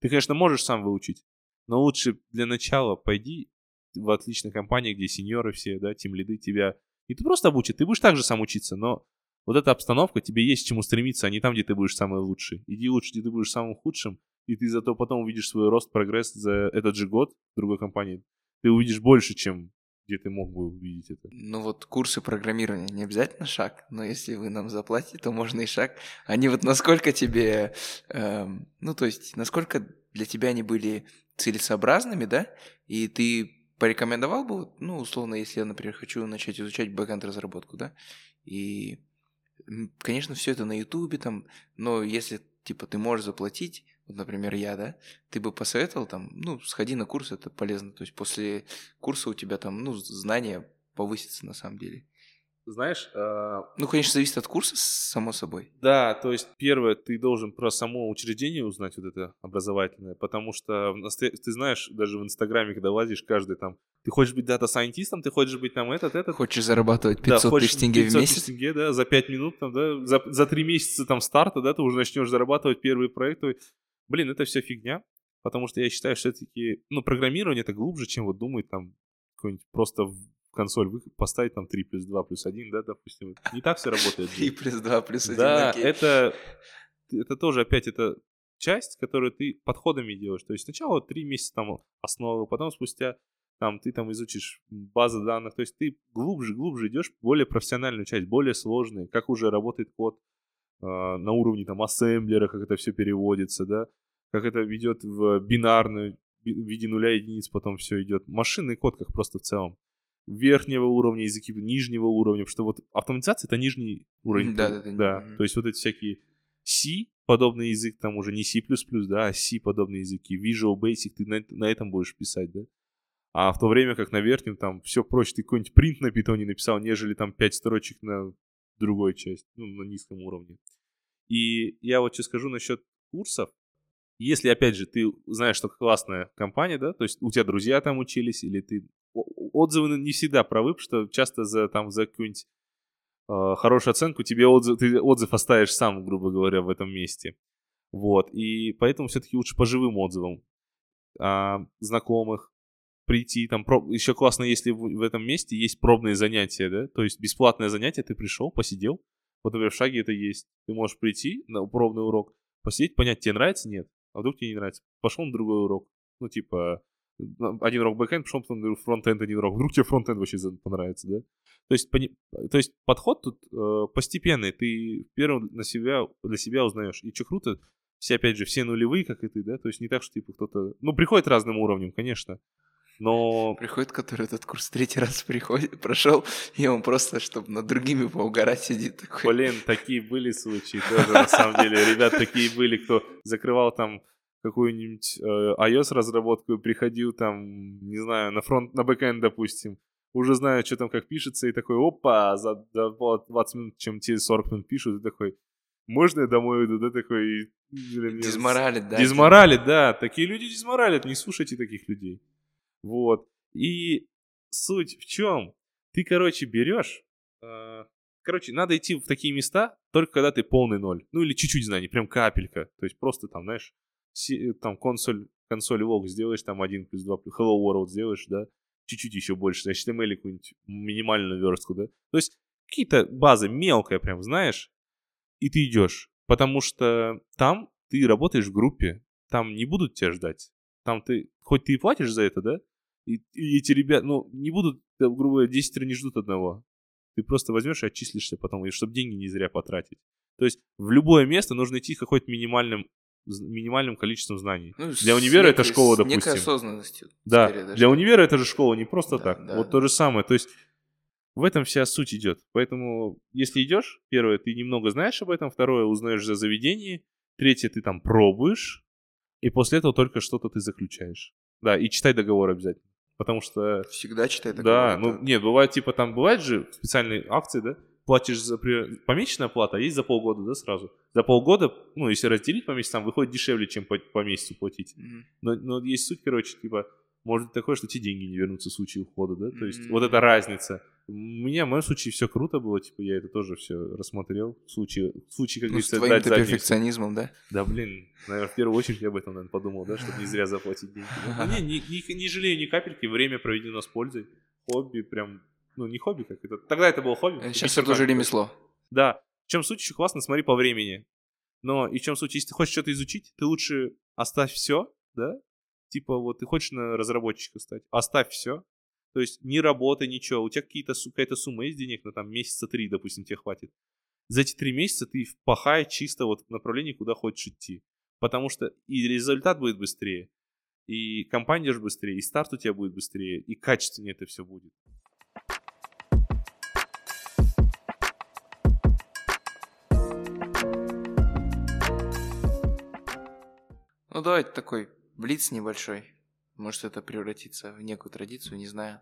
Ты, конечно, можешь сам выучить, но лучше для начала пойди в отличной компании, где сеньоры все, да, тем лиды тебя и ты просто обучит, ты будешь также сам учиться, но вот эта обстановка, тебе есть к чему стремиться, а не там, где ты будешь самый лучший. Иди лучше, где ты будешь самым худшим, и ты зато потом увидишь свой рост, прогресс за этот же год в другой компании. Ты увидишь больше, чем где ты мог бы увидеть это? Ну вот курсы программирования не обязательно шаг, но если вы нам заплатите, то можно и шаг. Они вот насколько тебе, эм, ну то есть насколько для тебя они были целесообразными, да, и ты порекомендовал бы, ну условно, если я, например, хочу начать изучать бэкэнд разработку, да, и конечно, все это на Ютубе там, но если типа ты можешь заплатить, например, я, да, ты бы посоветовал там, ну, сходи на курс, это полезно. То есть после курса у тебя там, ну, знания повысятся на самом деле. Знаешь... Э... Ну, конечно, зависит от курса, само собой. Да, то есть первое, ты должен про само учреждение узнать вот это образовательное, потому что ты знаешь, даже в Инстаграме, когда лазишь, каждый там, ты хочешь быть дата-сайентистом, ты хочешь быть там этот, этот. Хочешь зарабатывать 500 да, тысяч тенге 500 в месяц? тенге, да, за 5 минут, там, да, за, за 3 месяца там старта, да, ты уже начнешь зарабатывать первые проекты. Блин, это все фигня, потому что я считаю, что все-таки, ну, программирование это глубже, чем вот думать там какой-нибудь просто в консоль поставить там 3 плюс 2 плюс 1, да, допустим. Не так все работает. 3 плюс 2 плюс 1, Да, это, это тоже опять это часть, которую ты подходами делаешь. То есть сначала 3 месяца там основы, потом спустя там ты там изучишь базы данных, то есть ты глубже, глубже идешь, более профессиональную часть, более сложные, как уже работает код, на уровне там ассемблера, как это все переводится, да, как это ведет в бинарную, в виде нуля единиц потом все идет. Машинный код как просто в целом. Верхнего уровня языки, нижнего уровня, что вот автоматизация это нижний уровень. Да, да, да. да. То есть вот эти всякие C подобный язык, там уже не C++, да, а C подобные языки, Visual Basic, ты на, на этом будешь писать, да. А в то время как на верхнем там все проще, ты какой-нибудь принт на питоне написал, нежели там 5 строчек на другой части, ну, на низком уровне. И я вот сейчас скажу насчет курсов. Если, опять же, ты знаешь, что классная компания, да, то есть у тебя друзья там учились, или ты... Отзывы не всегда правы, потому что часто за, там, за какую-нибудь э, хорошую оценку тебе отзыв, ты отзыв оставишь сам, грубо говоря, в этом месте. Вот, и поэтому все-таки лучше по живым отзывам а, знакомых, прийти, там, проб... еще классно, если в, в этом месте есть пробные занятия, да, то есть бесплатное занятие, ты пришел, посидел, вот, например, в шаге это есть, ты можешь прийти на пробный урок, посидеть, понять, тебе нравится, нет, а вдруг тебе не нравится, пошел на другой урок, ну, типа, один урок бэкэнд, пошел потом фронтенд, один урок, вдруг тебе фронтенд вообще понравится, да, то есть, пони... то есть подход тут э, постепенный, ты первым на себя, для себя узнаешь, и что круто, все, опять же, все нулевые, как и ты, да, то есть не так, что, типа, кто-то, ну, приходит разным уровнем, конечно, но... Приходит, который этот курс третий раз приходит, прошел, и он просто, чтобы над другими поугарать сидит такой. Блин, такие были случаи тоже, на самом деле. Ребят такие были, кто закрывал там какую-нибудь э, iOS-разработку и приходил там, не знаю, на фронт, на бэкэнд, допустим, уже знаю, что там как пишется, и такой, опа, за 20 минут, чем те 40 минут пишут, и такой, можно я домой иду, да, такой... Дизморалит, да. Дизморалит, да, такие люди дизморалит, не слушайте таких людей. Вот. И суть в чем? Ты, короче, берешь, э, короче, надо идти в такие места только когда ты полный ноль. Ну или чуть-чуть знаний, прям капелька. То есть просто там, знаешь, си- там консоль, консоль лог сделаешь, там 1 плюс 2 плюс Hello World сделаешь, да, чуть-чуть еще больше, значит, HTML какую-нибудь минимальную верстку, да. То есть какие-то базы мелкая прям, знаешь, и ты идешь. Потому что там ты работаешь в группе, там не будут тебя ждать. Там ты, хоть ты и платишь за это, да, и, и эти ребята, ну, не будут, грубо говоря, 10 не ждут одного. Ты просто возьмешь и отчислишься потом, чтобы деньги не зря потратить. То есть в любое место нужно идти какой-то минимальным минимальным количеством знаний. Ну, для универа некой, это школа, допустим. Некой осознанностью. Да, скорее, для универа это же школа не просто да, так. Да. Вот то же самое. То есть в этом вся суть идет. Поэтому, если идешь, первое, ты немного знаешь об этом, второе, узнаешь за заведение, третье, ты там пробуешь, и после этого только что-то ты заключаешь. Да, и читай договор обязательно. Потому что... Всегда читай договор. Да, ну, нет, бывает, типа, там бывает же специальные акции, да? Платишь за помесячная плата, а есть за полгода, да, сразу. За полгода, ну, если разделить по месяцам, выходит дешевле, чем по, по месяцу платить. Mm-hmm. Но, но есть суть, короче, типа, может быть такое, что тебе деньги не вернутся в случае ухода, да? То есть mm-hmm. вот эта разница. У меня, в моем случае, все круто было, типа, я это тоже все рассмотрел. В случае, в случае как ну, говорится, с твоим перфекционизмом, да? Да, блин, наверное, в первую очередь я об этом, наверное, подумал, да, чтобы не зря заплатить деньги. Да? Ну, не, не, не, не жалею ни капельки, время проведено с пользой. Хобби прям, ну, не хобби, как это. Тогда это было хобби. Сейчас это уже ремесло. Да. В чем суть еще классно, смотри по времени. Но и в чем суть, если ты хочешь что-то изучить, ты лучше оставь все, да? Типа вот ты хочешь на разработчика стать, оставь все, то есть ни работы, ничего. У тебя какие-то, какая-то сумма есть денег на там месяца три, допустим, тебе хватит. За эти три месяца ты впахай чисто вот в направлении, куда хочешь идти. Потому что и результат будет быстрее, и компания же быстрее, и старт у тебя будет быстрее, и качественнее это все будет. Ну давайте такой блиц небольшой. Может, это превратится в некую традицию, не знаю.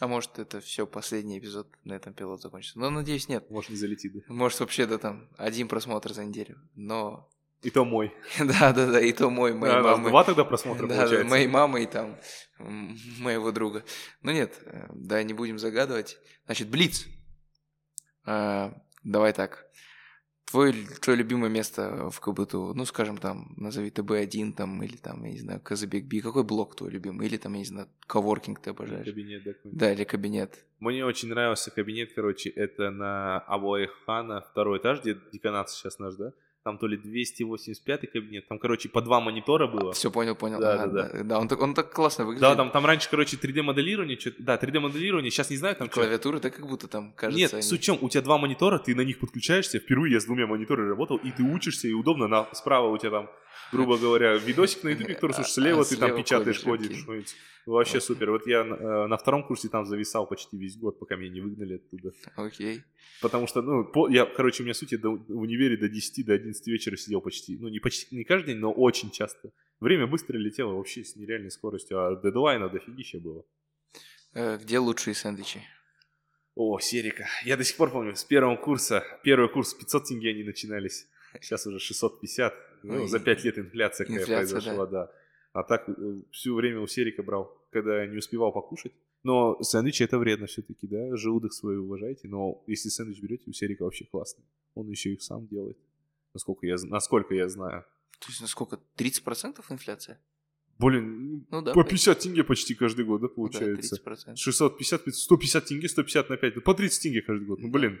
А может, это все последний эпизод на этом пилот закончится. Но надеюсь, нет. Может, не залетит, да? Может, вообще, да, там один просмотр за неделю. Но и то мой. Да, да, да, и то мой, моей а, мамы. Два тогда просмотра да, получается. Да, моей мамы и там моего друга. Ну нет, э, да, не будем загадывать. Значит, Блиц. А, давай так. Твое, твое любимое место в КБТУ, ну, скажем, там, назови ТБ-1, там, или там, я не знаю, Казабек Би, какой блок твой любимый? Или там, я не знаю, коворкинг ты обожаешь? Кабинет, да. Да, или кабинет. Мне очень нравился кабинет, короче, это на Абуайхана, второй этаж, где деканат сейчас наш, да? Там то ли 285 кабинет, там, короче, по два монитора было. Все, понял, понял. Да, ага, да, да. Да, он так, он так классно выглядит. Да, там, там раньше, короче, 3D-моделирование, да, 3D-моделирование, сейчас не знаю, там Клавиатуры, так как будто там, кажется... Нет, они... суть в чем, у тебя два монитора, ты на них подключаешься, впервые я с двумя мониторами работал, и ты учишься, и удобно, на, справа у тебя там грубо говоря, видосик на ютубе, который, слушай, слева а, ты там печатаешь, кодишь. Вообще супер. Вот я э, на втором курсе там зависал почти весь год, пока меня не выгнали оттуда. Окей. Потому что, ну, по, я, короче, у меня, сути, до, в универе до 10, до 11 вечера сидел почти. Ну, не почти, не каждый день, но очень часто. Время быстро летело вообще с нереальной скоростью, а дедлайна дофигища было. Э, где лучшие сэндвичи? О, Серика. Я до сих пор помню, с первого курса, первый курс 500 тенге они начинались. Сейчас уже 650. Ну, за 5 лет инфляция, инфляция какая произошла, да. да. А так э, все время у Серика брал, когда не успевал покушать. Но сэндвичи это вредно все-таки, да, желудок свой уважайте. Но если сэндвич берете, у Серика вообще классный. Он еще их сам делает, насколько я, насколько я знаю. То есть насколько? 30% инфляция? Блин, ну, да, по 50 тенге почти каждый год, да, получается? Ну, да, 30%. 650, 150 тенге, 150 на 5, ну, по 30 тенге каждый год, ну, блин.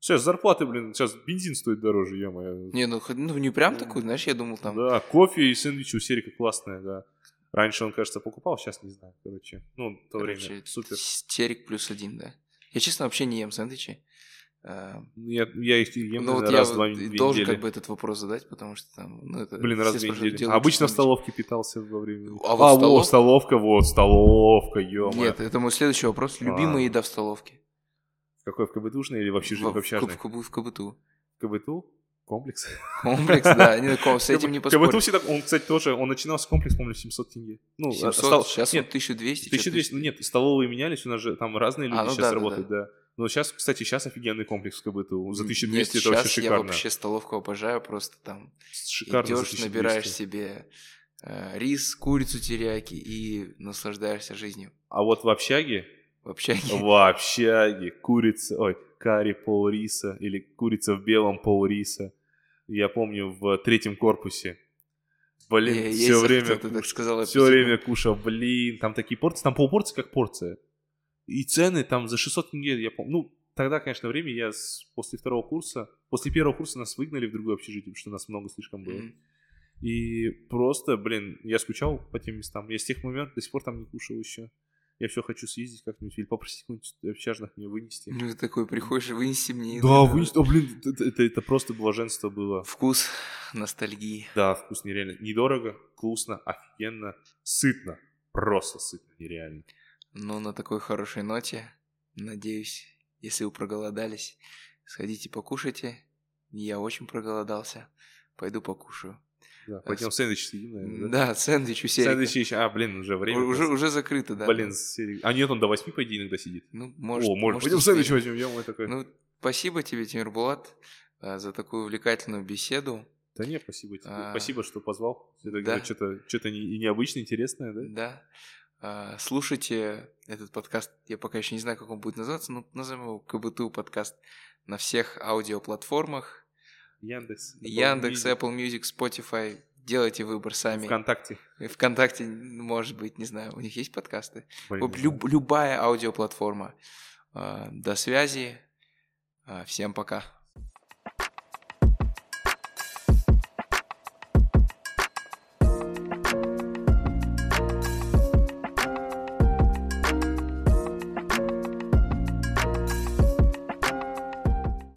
Сейчас зарплаты, блин, сейчас бензин стоит дороже, я моя. Не, ну, ну не прям такой, знаешь, я думал там. Да, кофе и сэндвичи у Серика классные, да. Раньше он, кажется, покупал, сейчас не знаю, короче. Ну, в то короче, время супер. Серик плюс один, да. Я, честно, вообще не ем сэндвичи. А, ну, я, я их ем ну, вот раз в два должен как бы этот вопрос задать, потому что там... Ну, это Блин, раз в две недели. Обычно в столовке питался во время... А, вот а столов... вот столовка, вот, столовка, ё Нет, это мой следующий вопрос. Любимая а. еда в столовке? Какой, в КБТУшной или вообще жизнь в, общажной? В, в, в КБТУ. КБТУ? Комплекс. Комплекс, да, не, с этим не поспоришь. КБТУ всегда, он, кстати, тоже, он начинал с комплекс, помню, 700 тенге. Ну, 700, стал, сейчас нет, 1200. 1200, ну нет, столовые менялись, у нас же там разные люди а, ну, сейчас да, работают, да. да. Но сейчас, кстати, сейчас офигенный комплекс в КБТУ. За 1200 нет, это вообще шикарно. я вообще столовку обожаю, просто там Шикарно идешь, набираешь себе э, рис, курицу теряки и наслаждаешься жизнью. А вот в общаге в общаге. В общаге. Курица, ой, карри пол риса или курица в белом пол риса. Я помню в третьем корпусе. Блин, Е- все есть время, так куш- сказал, все время кушал, блин, там такие порции, там полпорции как порция. И цены там за 600 тенге, я помню, ну, тогда, конечно, время, я с- после второго курса, после первого курса нас выгнали в другое общежитие, потому что нас много слишком было. Мгм. И просто, блин, я скучал по тем местам. Я с тех моментов до сих пор там не кушал еще. Я все хочу съездить как-нибудь или попросить какой-нибудь общажных мне вынести. Ну, ты такой приходишь, вынеси мне. Да, иногда. вынести. О, блин, это, это, это просто блаженство было. Вкус ностальгии. Да, вкус нереально. Недорого, вкусно, офигенно, сытно. Просто сытно, нереально. Ну, на такой хорошей ноте, надеюсь, если вы проголодались, сходите покушайте. Я очень проголодался. Пойду покушаю. Да, пойдем сэндвич съедим, наверное, да? Да, сэндвич у Серика. Сэндвичи еще... А, блин, уже время. Уже, уже закрыто, да. Блин, Серик- А нет, он до 8, по идее, иногда сидит. Ну, может, О, может, может, пойдем сэндвич возьмем, я такой. Ну, спасибо тебе, Тимир Булат, а, за такую увлекательную беседу. Да нет, спасибо тебе. А. Спасибо, что позвал. Это Да. что-то что-то не, необычное, интересное, да? Да. А, Слушайте этот подкаст, я пока еще не знаю, как он будет называться, но назовем его КБТУ подкаст на всех аудиоплатформах. Яндекс. Apple Яндекс, Music, Apple Music, Spotify. Делайте выбор сами. ВКонтакте. Вконтакте, может быть, не знаю, у них есть подкасты? Блин, люб- любая аудиоплатформа. А, До связи. А, Всем пока.